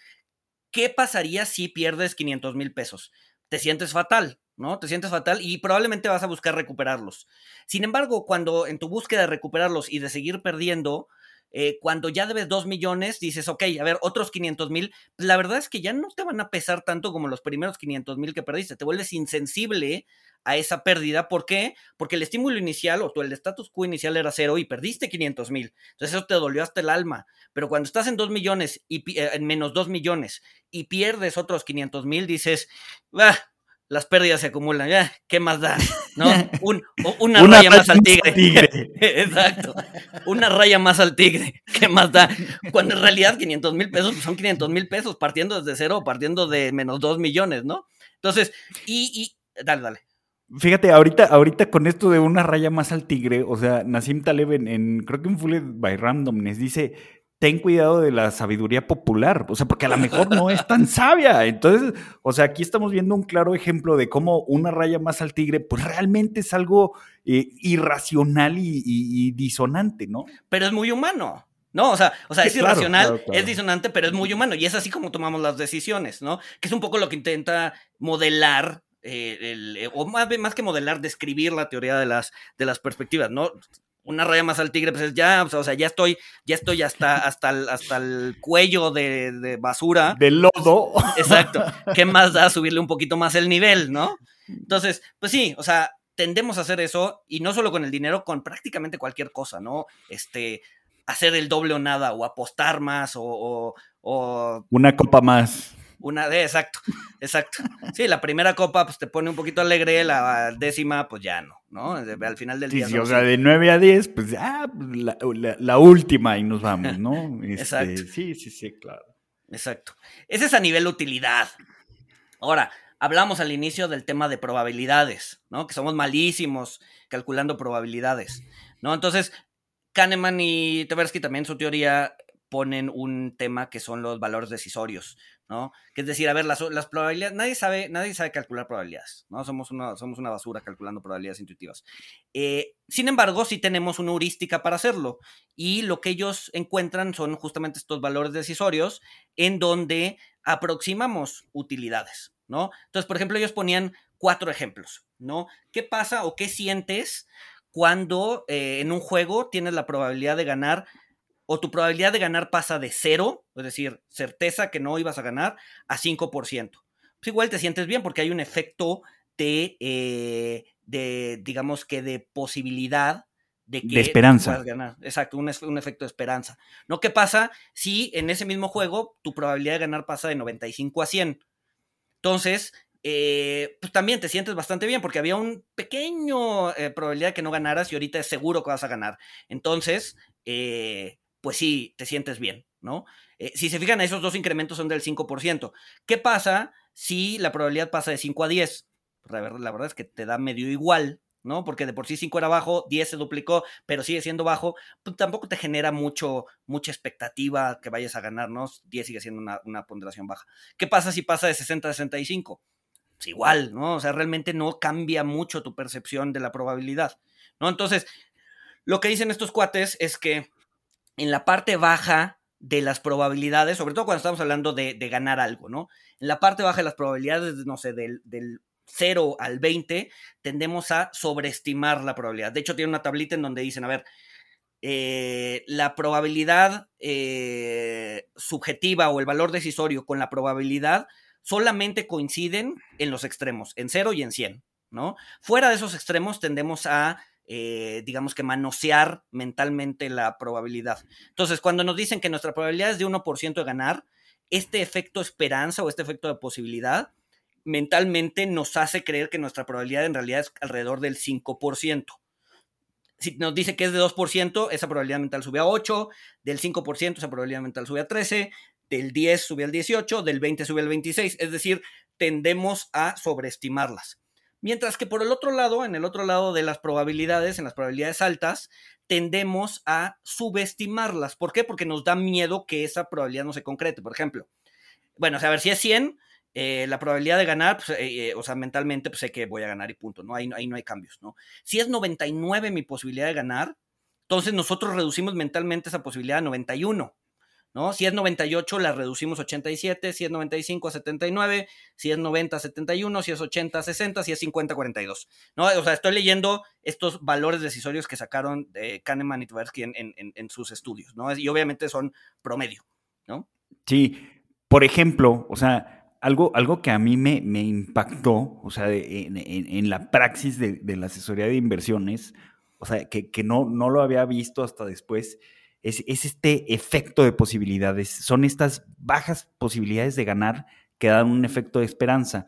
¿Qué pasaría si pierdes 500 mil pesos? Te sientes fatal, ¿no? Te sientes fatal y probablemente vas a buscar recuperarlos. Sin embargo, cuando en tu búsqueda de recuperarlos y de seguir perdiendo, eh, cuando ya debes 2 millones, dices, ok, a ver, otros 500 mil, pues la verdad es que ya no te van a pesar tanto como los primeros 500 mil que perdiste, te vuelves insensible a esa pérdida. ¿Por qué? Porque el estímulo inicial o tu, el status quo inicial era cero y perdiste 500 mil. Entonces eso te dolió hasta el alma. Pero cuando estás en 2 millones y eh, en menos 2 millones y pierdes otros 500 mil, dices, ah, las pérdidas se acumulan, ya, ¿qué más da? ¿No? Un, una, una, raya más al tigre. tigre. Exacto. Una raya más al tigre, ¿qué más da? Cuando en realidad 500 mil pesos pues son 500 mil pesos partiendo desde cero, partiendo de menos 2 millones, ¿no? Entonces, y, y dale, dale. Fíjate, ahorita, ahorita con esto de una raya más al tigre, o sea, Nassim Taleb en, en creo que en Full by Randomness dice, ten cuidado de la sabiduría popular, o sea, porque a lo mejor no es tan sabia. Entonces, o sea, aquí estamos viendo un claro ejemplo de cómo una raya más al tigre, pues realmente es algo eh, irracional y, y, y, disonante, ¿no? Pero es muy humano. No, o sea, o sea, es claro, irracional, claro, claro. es disonante, pero es muy humano y es así como tomamos las decisiones, ¿no? Que es un poco lo que intenta modelar eh, el, eh, o más, más, que modelar, describir la teoría de las, de las perspectivas, ¿no? Una raya más al tigre, pues es ya, o sea, ya estoy, ya estoy hasta, hasta, el, hasta el cuello de, de basura. De lodo. Exacto. ¿Qué más da subirle un poquito más el nivel, no? Entonces, pues sí, o sea, tendemos a hacer eso, y no solo con el dinero, con prácticamente cualquier cosa, ¿no? Este, hacer el doble o nada, o apostar más, o, o, o... Una copa más. Una de, exacto, exacto. Sí, la primera copa pues te pone un poquito alegre, la décima pues ya no, ¿no? Al final del sí, día. Sí, o sea, de 9 a 10, pues ah, la, la, la, última y nos vamos, ¿no? Este, exacto. Sí, sí, sí, claro. Exacto. Ese es a nivel utilidad. Ahora, hablamos al inicio del tema de probabilidades, ¿no? Que somos malísimos calculando probabilidades, ¿no? Entonces, Kahneman y Tversky también su teoría ponen un tema que son los valores decisorios, ¿no? Que es decir, a ver, las, las, probabilidades, nadie sabe, nadie sabe calcular probabilidades, ¿no? Somos una, somos una basura calculando probabilidades intuitivas. Eh, sin embargo, sí tenemos una heurística para hacerlo y lo que ellos encuentran son justamente estos valores decisorios en donde aproximamos utilidades, ¿no? Entonces, por ejemplo, ellos ponían cuatro ejemplos, ¿no? ¿Qué pasa o qué sientes cuando eh, en un juego tienes la probabilidad de ganar o tu probabilidad de ganar pasa de cero, es decir, certeza que no ibas a ganar, a 5%. Pues igual te sientes bien porque hay un efecto de, eh, de digamos que de posibilidad de que esperanza. puedas ganar. Exacto, un, un, efecto de esperanza. ¿No? ¿Qué pasa si en ese mismo juego tu probabilidad de ganar pasa de 95 a 100? Entonces, eh, pues también te sientes bastante bien porque había un pequeño eh, probabilidad de que no ganaras y ahorita es seguro que vas a ganar. Entonces, eh, pues sí, te sientes bien, ¿no? Eh, si se fijan, esos dos incrementos son del 5%. ¿Qué pasa si la probabilidad pasa de 5 a 10? Pues la, verdad, la verdad es que te da medio igual, ¿no? Porque de por sí 5 era bajo, 10 se duplicó, pero sigue siendo bajo, pues tampoco te genera mucho, mucha expectativa que vayas a ganar, ¿no? 10 sigue siendo una, una ponderación baja. ¿Qué pasa si pasa de 60 a 65? Pues igual, ¿no? O sea, realmente no cambia mucho tu percepción de la probabilidad, ¿no? Entonces, lo que dicen estos cuates es que en la parte baja de las probabilidades, sobre todo cuando estamos hablando de, ganar algo, ¿no? En la parte baja de las probabilidades, no sé, del, del 0 al 20, tendemos a sobreestimar la probabilidad. De hecho, tiene una tablita en donde dicen, a ver, eh, la probabilidad eh, subjetiva o el valor decisorio con la probabilidad solamente coinciden en los extremos, en 0 y en 100, ¿no? Fuera de esos extremos tendemos a eh, digamos que manosear mentalmente la probabilidad. Entonces, cuando nos dicen que nuestra probabilidad es de 1% de ganar, este efecto esperanza o este efecto de posibilidad mentalmente nos hace creer que nuestra probabilidad en realidad es alrededor del 5%. Si nos dice que es de 2%, esa probabilidad mental sube a 8, del 5% esa probabilidad mental sube a 13, del 10 sube al 18, del 20 sube al 26, es decir, tendemos a sobreestimarlas. Mientras que por el otro lado, en el otro lado de las probabilidades, en las probabilidades altas, tendemos a subestimarlas. ¿Por qué? Porque nos da miedo que esa probabilidad no se concrete. Por ejemplo, bueno, a ver si es 100, eh, la probabilidad de ganar, pues, eh, eh, o sea, mentalmente pues, sé que voy a ganar y punto, ¿no? Ahí, ahí no hay cambios, ¿no? Si es 99 mi posibilidad de ganar, entonces nosotros reducimos mentalmente esa posibilidad a 91. ¿No? Si es 98, la reducimos a 87, si es 95 a 79, si es 90 a 71, si es 80 a 60, si es 50 a 42, ¿no? O sea, estoy leyendo estos valores decisorios que sacaron de Kahneman y Tversky en, en, en, sus estudios, ¿no? Y obviamente son promedio, ¿no? Sí, por ejemplo, o sea, algo, algo que a mí me, me impactó, o sea, en, en, la praxis de, de, la asesoría de inversiones, o sea, que, que no, no lo había visto hasta después, es, este efecto de posibilidades, son estas bajas posibilidades de ganar que dan un efecto de esperanza.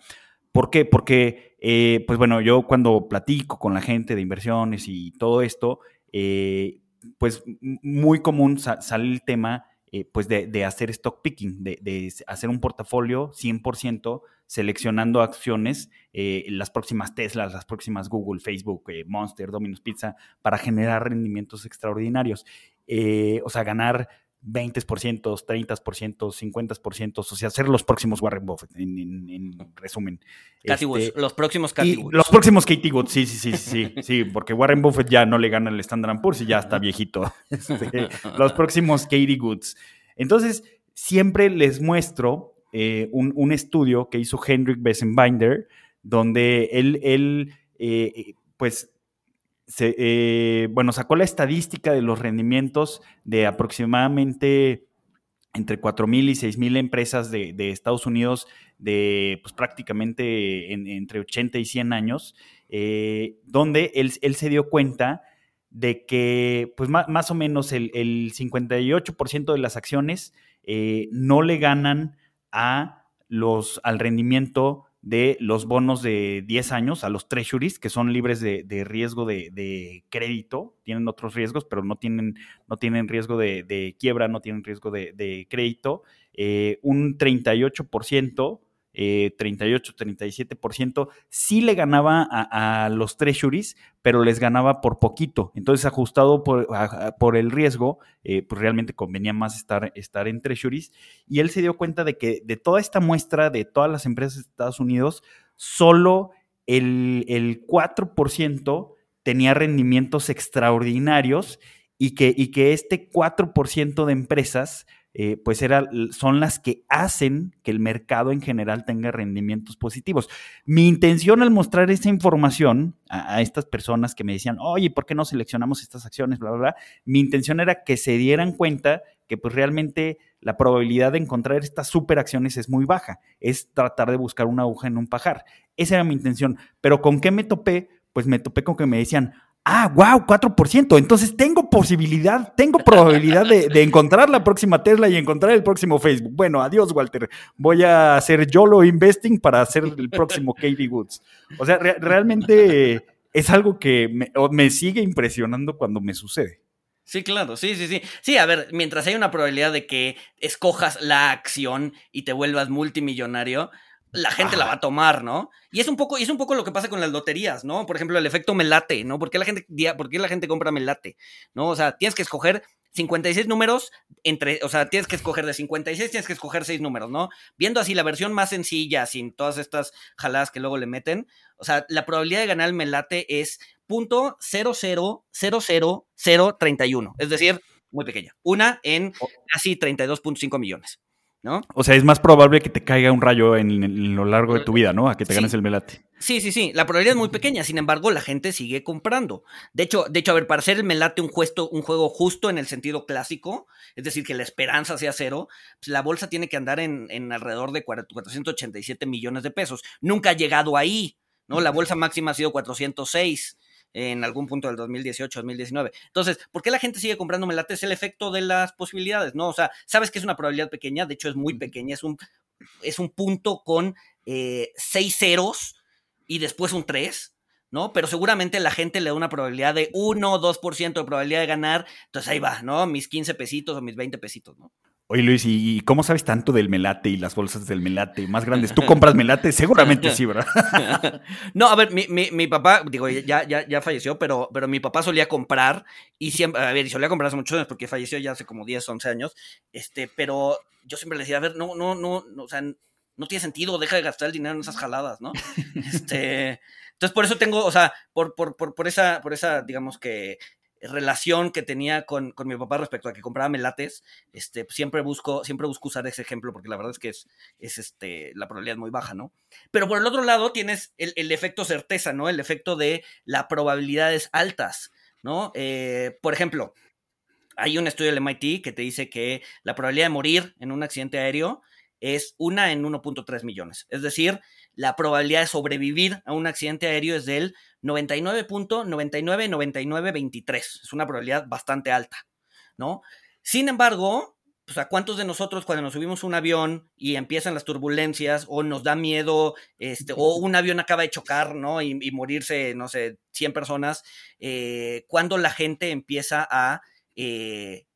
¿Por qué? Porque, eh, pues bueno, yo cuando platico con la gente de inversiones y todo esto, eh, pues muy común sale el tema eh, pues de, hacer stock picking, de, hacer un portafolio 100% seleccionando acciones, las próximas Teslas, las próximas Google, Facebook, Monster, Domino's Pizza, para generar rendimientos extraordinarios. Eh, o sea, ganar 20%, 30%, 50%, o sea, ser los próximos Warren Buffett, en, resumen. Este, los próximos Katy Los próximos Katy Woods, sí, sí, sí, sí, sí, porque Warren Buffett ya no le gana el Standard Poor's y ya está viejito. Este, los próximos Katie Woods. Entonces, siempre les muestro eh, un, estudio que hizo Hendrik Bessenbinder, donde él, él eh, pues se, eh, bueno, sacó la estadística de los rendimientos de aproximadamente entre 4.000 y 6.000 empresas de, Estados Unidos de pues, prácticamente entre 80 y 100 años, eh, donde él, se dio cuenta de que pues, más, o menos el, 58% de las acciones eh, no le ganan a los, al rendimiento de los bonos de 10 años a los treasuries, que son libres de, riesgo de, crédito, tienen otros riesgos, pero no tienen, no tienen riesgo de, quiebra, no tienen riesgo de, crédito. Eh, un 38% 38, 37%, sí le ganaba a, los treasuries, pero les ganaba por poquito. Entonces, ajustado por, por el riesgo, eh, pues realmente convenía más estar, estar en treasuries. Y él se dio cuenta de que de toda esta muestra de todas las empresas de Estados Unidos, solo el, el 4% tenía rendimientos extraordinarios y que, y que este 4% de empresas eh, pues era, son las que hacen que el mercado en general tenga rendimientos positivos. Mi intención al mostrar esa información a, estas personas que me decían, oye, ¿por qué no seleccionamos estas acciones? Bla, bla, bla. Mi intención era que se dieran cuenta que pues realmente la probabilidad de encontrar estas super acciones es muy baja. Es tratar de buscar una aguja en un pajar. Esa era mi intención. Pero ¿con qué me topé? Pues me topé con que me decían, Ah, wow, 4%. Entonces tengo posibilidad, tengo probabilidad de, encontrar la próxima Tesla y encontrar el próximo Facebook. Bueno, adiós, Walter. Voy a hacer YOLO Investing para hacer el próximo Katie Woods. O sea, realmente es algo que me, me sigue impresionando cuando me sucede. Sí, claro, sí, sí, sí. Sí, a ver, mientras hay una probabilidad de que escojas la acción y te vuelvas multimillonario, la gente la va a tomar, ¿no? Y es un poco, y es un poco lo que pasa con las loterías, ¿no? Por ejemplo, el efecto melate, ¿no? ¿Por qué la gente, por qué la gente compra melate? ¿No? O sea, tienes que escoger 56 números entre, o sea, tienes que escoger de 56, tienes que escoger 6 números, ¿no? Viendo así la versión más sencilla, sin todas estas jaladas que luego le meten, o sea, la probabilidad de ganar el melate es punto .0000031, es decir, muy pequeña. Una en casi 32.5 millones. ¿No? O sea, es más probable que te caiga un rayo en, lo largo de tu vida, ¿no? A que te ganes el melate. Sí, sí, sí. La probabilidad es muy pequeña, sin embargo, la gente sigue comprando. De hecho, de hecho, a ver, para hacer el melate un, un juego justo en el sentido clásico, es decir, que la esperanza sea cero, pues la bolsa tiene que andar en, en alrededor de 487 millones de pesos. Nunca ha llegado ahí, ¿no? La bolsa máxima ha sido 406 en algún punto del 2018, 2019. Entonces, ¿por qué la gente sigue comprando melate? Es el efecto de las posibilidades, ¿no? O sea, sabes que es una probabilidad pequeña, de hecho es muy pequeña, es un, es un punto con eh, seis ceros y después un 3. ¿no? Pero seguramente la gente le da una probabilidad de 1 o 2% de probabilidad de ganar, entonces ahí va, ¿no? Mis 15 pesitos o mis 20 pesitos, ¿no? Oye Luis, ¿y cómo sabes tanto del melate y las bolsas del melate más grandes? ¿Tú compras melate? Seguramente sí, ¿verdad? no, a ver, mi, mi, mi, papá, digo, ya, ya, ya falleció, pero, pero mi papá solía comprar y siempre, a ver, y solía comprar hace muchos años porque falleció ya hace como 10, 11 años, este, pero yo siempre le decía, a ver, no, no, no, no o sea, no tiene sentido, deja de gastar el dinero en esas jaladas, ¿no? este, entonces por eso tengo, o sea, por, por, por, por esa, por esa, digamos que relación que tenía con, mi papá respecto a que compraba melates, este, siempre busco, siempre busco usar ese ejemplo, porque la verdad es que es, es este, la probabilidad muy baja, ¿no? Pero por el otro lado tienes el, efecto certeza, ¿no? El efecto de las probabilidades altas, ¿no? Eh, por ejemplo, hay un estudio del MIT que te dice que la probabilidad de morir en un accidente aéreo es una en 1.3 millones. Es decir, la probabilidad de sobrevivir a un accidente aéreo es del 99.999923. Es una probabilidad bastante alta, ¿no? Sin embargo, pues a cuántos de nosotros cuando nos subimos a un avión y empiezan las turbulencias o nos da miedo, este, o un avión acaba de chocar, ¿no? Y, morirse, no sé, 100 personas, eh, cuando la gente empieza a eh,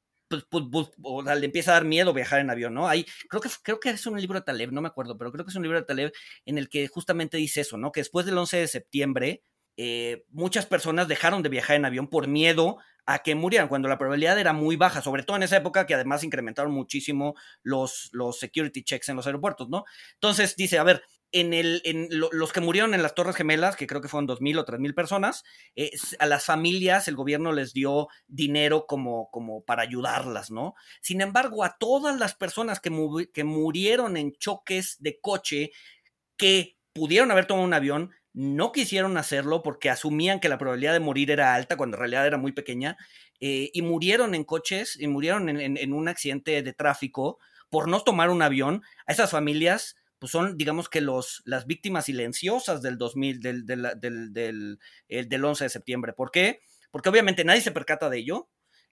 pues, pues, pues, o le empieza a dar miedo viajar en avión, ¿no? Hay, creo que, creo que es un libro de Taleb, no me acuerdo, pero creo que es un libro de Taleb en el que justamente dice eso, ¿no? Que después del 11 de septiembre, eh, muchas personas dejaron de viajar en avión por miedo a que murieran, cuando la probabilidad era muy baja, sobre todo en esa época que además incrementaron muchísimo los, los security checks en los aeropuertos, ¿no? Entonces dice, a ver, en, el, en los que murieron en las Torres Gemelas, que creo que fueron 2.000 o 3.000 personas, eh, a las familias el gobierno les dio dinero como, para ayudarlas, ¿no? Sin embargo, a todas las personas que, murieron en choques de coche, que pudieron haber tomado un avión, no quisieron hacerlo porque asumían que la probabilidad de morir era alta cuando en realidad era muy pequeña, eh, y murieron en coches, y murieron en un accidente de tráfico por no tomar un avión. A esas familias pues son, digamos que los, las víctimas silenciosas del 2000, del, del, del, 11 de septiembre. ¿Por qué? Porque obviamente nadie se percata de ello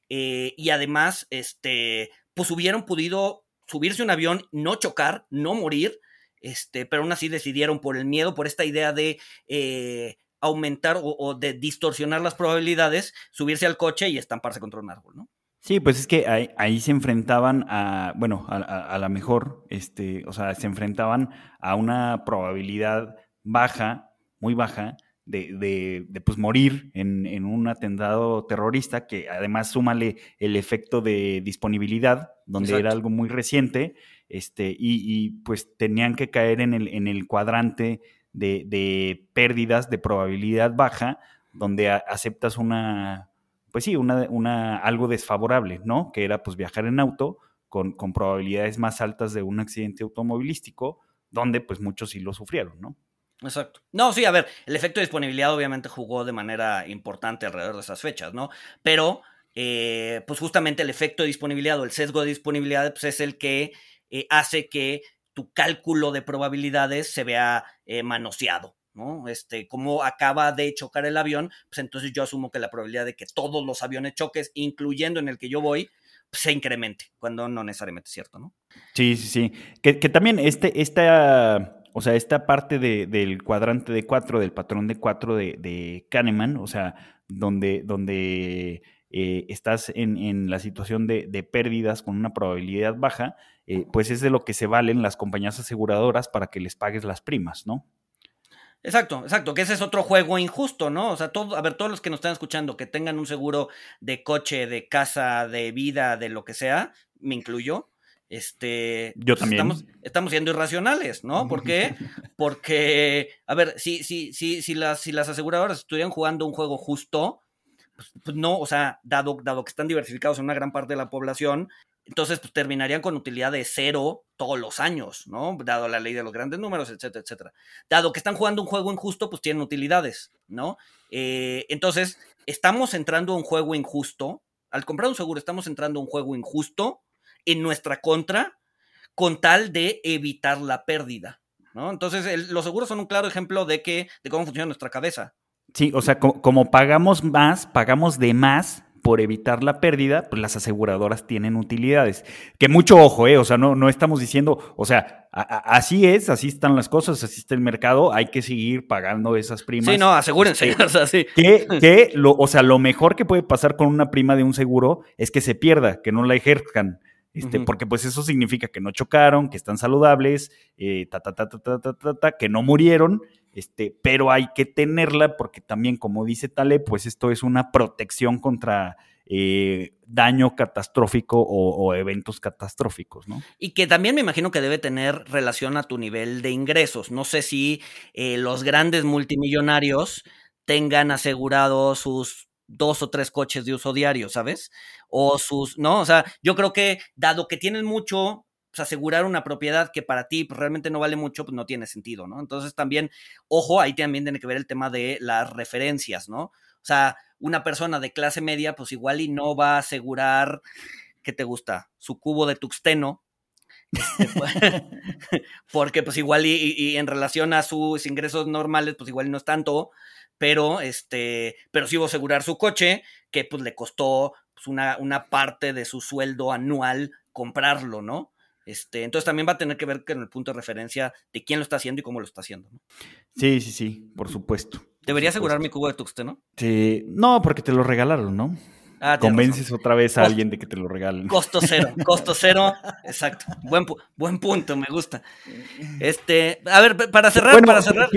eh, y además, este, pues hubieran podido subirse un avión, no chocar, no morir, este, pero aún así decidieron por el miedo, por esta idea de eh, aumentar o, de distorsionar las probabilidades, subirse al coche y estamparse contra un árbol, ¿no? Sí, pues es que ahí, se enfrentaban a, bueno, a, la mejor, este, o sea, se enfrentaban a una probabilidad baja, muy baja, de, de, de pues morir en, en, un atentado terrorista, que además súmale el efecto de disponibilidad, donde era algo muy reciente, este, y, y, pues tenían que caer en el, en el cuadrante de, de pérdidas de probabilidad baja, donde aceptas una pues sí, una, una, algo desfavorable, ¿no? Que era pues viajar en auto con, probabilidades más altas de un accidente automovilístico, donde pues muchos sí lo sufrieron, ¿no? Exacto. No, sí, a ver, el efecto de disponibilidad obviamente jugó de manera importante alrededor de esas fechas, ¿no? Pero, eh, pues justamente el efecto de disponibilidad o el sesgo de disponibilidad pues es el que eh, hace que tu cálculo de probabilidades se vea eh, manoseado, ¿no? Este, como acaba de chocar el avión, pues entonces yo asumo que la probabilidad de que todos los aviones choques, incluyendo en el que yo voy, pues, se incremente, cuando no necesariamente es cierto, ¿no? Sí, sí, sí. Que, también este, esta, o sea, esta parte del cuadrante de cuatro, del patrón de cuatro de, Kahneman, o sea, donde, donde eh, estás en, la situación de, pérdidas con una probabilidad baja, eh, pues es de lo que se valen las compañías aseguradoras para que les pagues las primas, ¿no? Exacto, exacto, que ese es otro juego injusto, ¿no? O sea, todo, a ver, todos los que nos están escuchando, que tengan un seguro de coche, de casa, de vida, de lo que sea, me incluyo, este, yo pues, también. Estamos, estamos, siendo irracionales, ¿no? ¿Por qué? Porque, a ver, si, si, si, si, las, si las aseguradoras estuvieran jugando un juego justo, pues, pues, no, o sea, dado, dado que están diversificados en una gran parte de la población, entonces pues, terminarían con utilidad de cero todos los años, ¿no? Dado la ley de los grandes números, etcétera, etcétera. Dado que están jugando un juego injusto, pues tienen utilidades, ¿no? Eh, entonces, estamos entrando a un juego injusto. Al comprar un seguro, estamos entrando a un juego injusto en nuestra contra con tal de evitar la pérdida, ¿no? Entonces, los seguros son un claro ejemplo de, que, de cómo funciona nuestra cabeza. Sí, o sea, como pagamos más, pagamos de más por evitar la pérdida, pues las aseguradoras tienen utilidades. Que mucho ojo, ¿eh? O sea, no, no estamos diciendo, o sea, así es, así están las cosas, así está el mercado, hay que seguir pagando esas primas. Sí, no, asegúrense. Este, o sea, sí. Que, lo, o sea, lo mejor que puede pasar con una prima de un seguro es que se pierda, que no la ejerzan. Este, Porque pues eso significa que no chocaron, que están saludables, eh, ta, ta, ta, ta, ta, ta, ta, que no murieron este, pero hay que tenerla porque también, como dice Tale, pues esto es una protección contra eh, daño catastrófico o, eventos catastróficos, ¿no? Y que también me imagino que debe tener relación a tu nivel de ingresos. No sé si eh, los grandes multimillonarios tengan asegurados sus dos o tres coches de uso diario, ¿sabes? O sus, ¿no? O sea, yo creo que dado que tienen mucho, pues, asegurar una propiedad que para ti pues, realmente no vale mucho, pues no tiene sentido, ¿no? Entonces también, ojo, ahí también tiene que ver el tema de las referencias, ¿no? O sea, una persona de clase media, pues igual y no va a asegurar, ¿qué te gusta? Su cubo de tuxteno, este, porque pues igual y, en relación a sus ingresos normales, pues igual no es tanto, pero este, pero sí va a asegurar su coche, que pues le costó pues, una, una parte de su sueldo anual comprarlo, ¿no? Este, entonces también va a tener que ver con el punto de referencia de quién lo está haciendo y cómo lo está haciendo. Sí, sí, sí, por supuesto. Debería asegurar mi cubo de tuxteno. Sí, no, porque te lo regalaron, ¿no? Ah, Convences otra vez a alguien de que te lo regalen. Costo cero, costo cero, exacto. Buen, buen punto, me gusta. Este, a ver, para cerrar, para cerrar.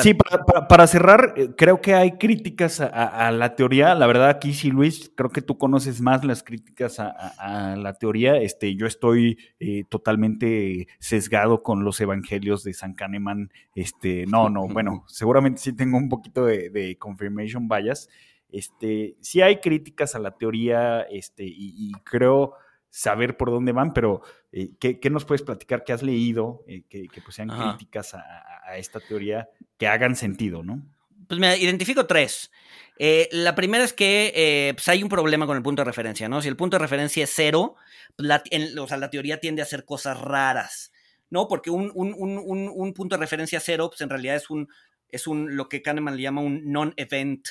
Sí, para, cerrar, eh, creo que hay críticas a, la teoría. La verdad, aquí sí, Luis, creo que tú conoces más las críticas a, la teoría. Este, yo estoy eh, totalmente sesgado con los evangelios de San Kahneman. Este, no, no, bueno, seguramente sí tengo un poquito de, de confirmation bias. Este, sí hay críticas a la teoría, este, y, creo saber por dónde van, pero eh, ¿qué, nos puedes platicar? ¿Qué has leído? Eh, que, pues sean críticas a, esta teoría que hagan sentido, ¿no? Pues me identifico tres. Eh, la primera es que pues hay un problema con el punto de referencia, ¿no? Si el punto de referencia es cero, pues la, o sea, la teoría tiende a hacer cosas raras, ¿no? Porque un, un, punto de referencia cero, pues en realidad es un, es un, lo que Kahneman le llama un non-event,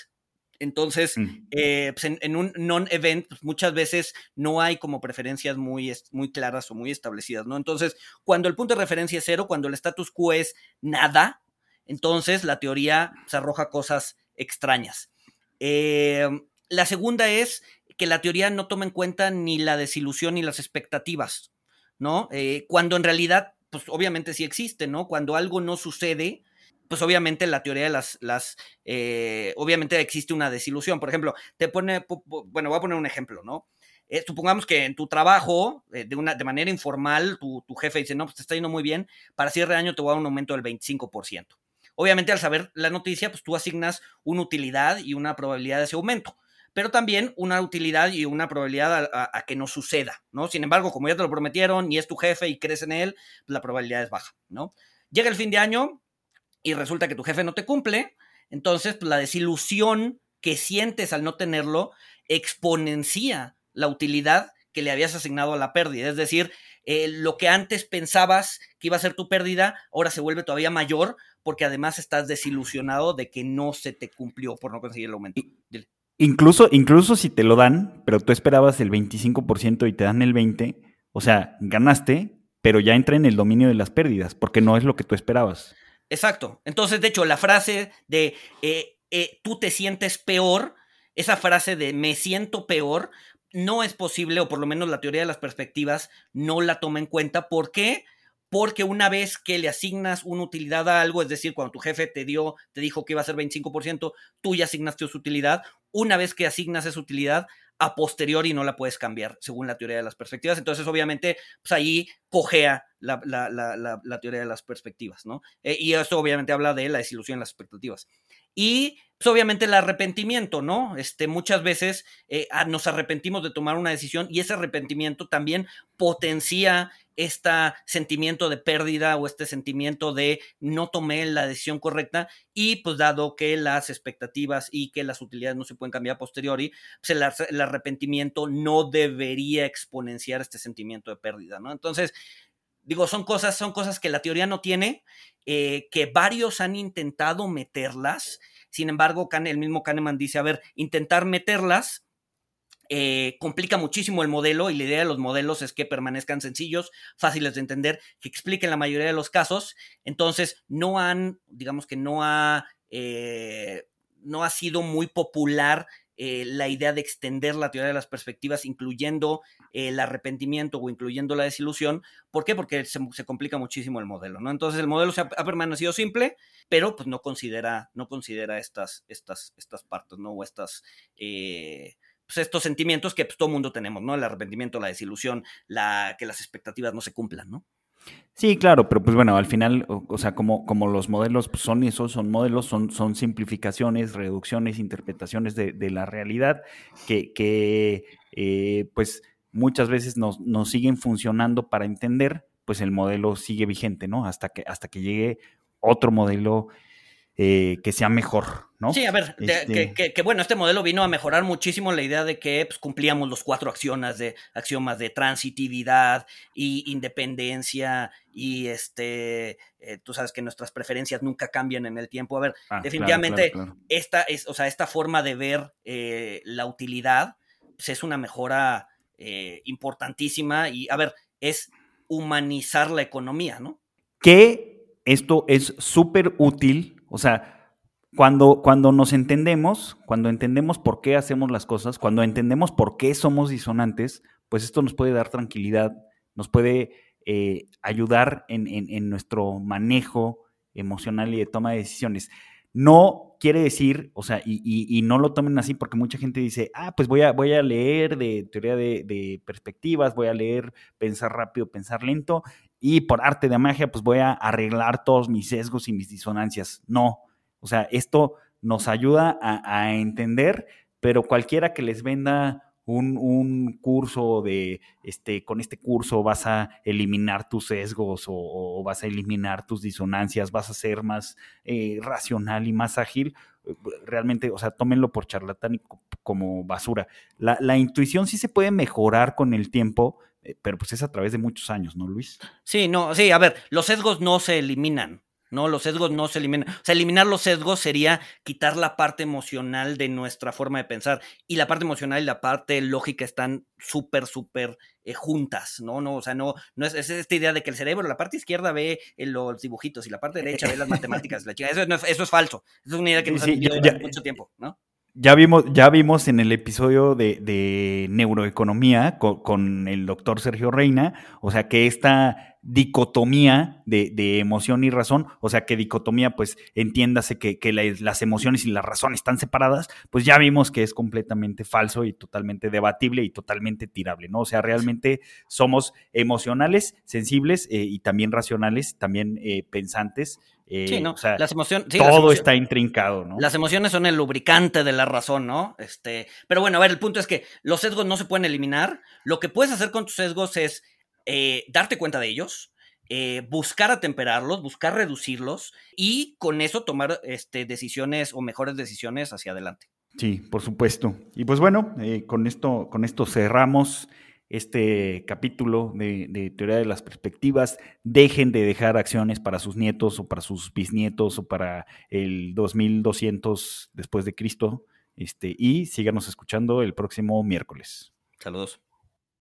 entonces, mm. eh, pues, en, un non-event, pues, muchas veces no hay como preferencias muy, muy claras o muy establecidas, ¿no? Entonces, cuando el punto de referencia es cero, cuando el status quo es nada, entonces la teoría se arroja cosas extrañas. Eh, la segunda es que la teoría no toma en cuenta ni la desilusión ni las expectativas, ¿no? Eh, cuando en realidad, pues obviamente sí existe, ¿no? Cuando algo no sucede, pues obviamente la teoría de las, las eh, obviamente existe una desilusión. Por ejemplo, te pone, bueno, voy a poner un ejemplo, ¿no? Eh, supongamos que en tu trabajo, de, una, de manera informal, tu, tu, jefe dice, no, pues te está yendo muy bien, para cierre de año te voy a dar un aumento del 25%. Obviamente al saber la noticia, pues tú asignas una utilidad y una probabilidad de ese aumento pero también una utilidad y una probabilidad a, que no suceda, ¿no? Sin embargo, como ya te lo prometieron y es tu jefe y crees en él, pues la probabilidad es baja, ¿no? Llega el fin de año y resulta que tu jefe no te cumple, entonces pues, la desilusión que sientes al no tenerlo exponencia la utilidad que le habías asignado a la pérdida, es decir, eh, lo que antes pensabas que iba a ser tu pérdida, ahora se vuelve todavía mayor porque además estás desilusionado de que no se te cumplió por no conseguir el aumento. Incluso, incluso si te lo dan, pero tú esperabas el 25% y te dan el 20%, o sea, ganaste, pero ya entra en el dominio de las pérdidas, porque no es lo que tú esperabas. Exacto. Entonces, de hecho, la frase de eh, eh, tú te sientes peor, esa frase de me siento peor, no es posible, o por lo menos la teoría de las perspectivas no la toma en cuenta. ¿Por qué? porque una vez que le asignas una utilidad a algo, es decir, cuando tu jefe te dio, te dijo que iba a ser 25%, tú ya asignaste su utilidad, una vez que asignas esa utilidad, a posteriori no la puedes cambiar, según la teoría de las perspectivas. Entonces, obviamente, pues ahí cojea la, teoría de las perspectivas, ¿no? Eh, y eso obviamente habla de la desilusión en las expectativas. Y pues, obviamente el arrepentimiento, ¿no? Este, muchas veces eh, nos arrepentimos de tomar una decisión y ese arrepentimiento también potencia este sentimiento de pérdida o este sentimiento de no tomé la decisión correcta y pues dado que las expectativas y que las utilidades no se pueden cambiar a posteriori, pues el, arrepentimiento no debería exponenciar este sentimiento de pérdida, ¿no? Entonces, digo, son cosas, son cosas que la teoría no tiene, eh, que varios han intentado meterlas, sin embargo, el mismo Kahneman dice, a ver, intentar meterlas eh, complica muchísimo el modelo y la idea de los modelos es que permanezcan sencillos, fáciles de entender, que expliquen la mayoría de los casos. Entonces, no han, digamos que no ha, eh, no ha sido muy popular eh, la idea de extender la teoría de las perspectivas, incluyendo el arrepentimiento o incluyendo la desilusión. ¿Por qué? Porque se, complica muchísimo el modelo, ¿no? Entonces el modelo se ha, permanecido simple, pero pues no considera, no considera estas, estas, estas partes, ¿no? O estas pues, estos sentimientos que pues, todo mundo tenemos, ¿no? El arrepentimiento, la desilusión, la, que las expectativas no se cumplan, ¿no? Sí, claro, pero pues bueno, al final, o, sea, como, como los modelos pues, son esos, son modelos, son, son simplificaciones, reducciones, interpretaciones de, la realidad que, que eh, pues muchas veces nos, nos siguen funcionando para entender, pues el modelo sigue vigente, ¿no? Hasta que, hasta que llegue otro modelo eh, que sea mejor, ¿no? Sí, a ver, este que, bueno, este modelo vino a mejorar muchísimo la idea de que pues, cumplíamos los cuatro axiomas de, axiomas de transitividad y independencia y este, eh, tú sabes que nuestras preferencias nunca cambian en el tiempo. A ver, ah, definitivamente esta es, o sea, esta forma de ver eh, la utilidad pues, es una mejora importantísima y, a ver, es humanizar la economía, ¿no? Que esto es súper útil o sea, cuando, cuando nos entendemos, cuando entendemos por qué hacemos las cosas, cuando entendemos por qué somos disonantes, pues esto nos puede dar tranquilidad, nos puede eh, ayudar en, nuestro manejo emocional y de toma de decisiones. No quiere decir, o sea, y, no lo tomen así porque mucha gente dice, ah, pues voy a, voy a leer de teoría de, de, perspectivas, voy a leer pensar rápido, pensar lento, y por arte de magia, pues voy a arreglar todos mis sesgos y mis disonancias. No, o sea, esto nos ayuda a, entender, pero cualquiera que les venda un, curso de, este, con este curso vas a eliminar tus sesgos o, vas a eliminar tus disonancias, vas a ser más eh, racional y más ágil, realmente, o sea, tómenlo por charlatán y como basura. La, la intuición sí se puede mejorar con el tiempo, pero pues es a través de muchos años, ¿no, Luis? Sí, no, sí, a ver, los sesgos no se eliminan, ¿no? Los sesgos no se eliminan. O sea, eliminar los sesgos sería quitar la parte emocional de nuestra forma de pensar. Y la parte emocional y la parte lógica están súper, súper eh, juntas, ¿no? no O sea, no, no es, esta idea de que el cerebro, la parte izquierda ve eh, los dibujitos y la parte derecha ve las matemáticas. La chica. Eso, eso, es falso. Eso es una idea que nos ha mucho tiempo, ¿no? Ya vimos, ya vimos en el episodio de, neuroeconomía con, el doctor Sergio Reina, o sea que esta dicotomía de, emoción y razón, o sea que dicotomía, pues entiéndase que, las emociones y la razón están separadas, pues ya vimos que es completamente falso y totalmente debatible y totalmente tirable, ¿no? O sea, realmente somos emocionales, sensibles eh, y también racionales, también eh, pensantes sí, eh, ¿no? las emociones, todo está intrincado, ¿no? Las emociones son el lubricante de la razón, ¿no? Este, pero bueno, a ver, el punto es que los sesgos no se pueden eliminar. Lo que puedes hacer con tus sesgos es eh, darte cuenta de ellos, eh, buscar atemperarlos, buscar reducirlos y con eso tomar este, decisiones o mejores decisiones hacia adelante. Sí, por supuesto. Y pues bueno, con esto, con esto cerramos este capítulo de, teoría de las perspectivas. Dejen de dejar acciones para sus nietos o para sus bisnietos o para el 2200 después de Cristo. Este, y síganos escuchando el próximo miércoles. Saludos.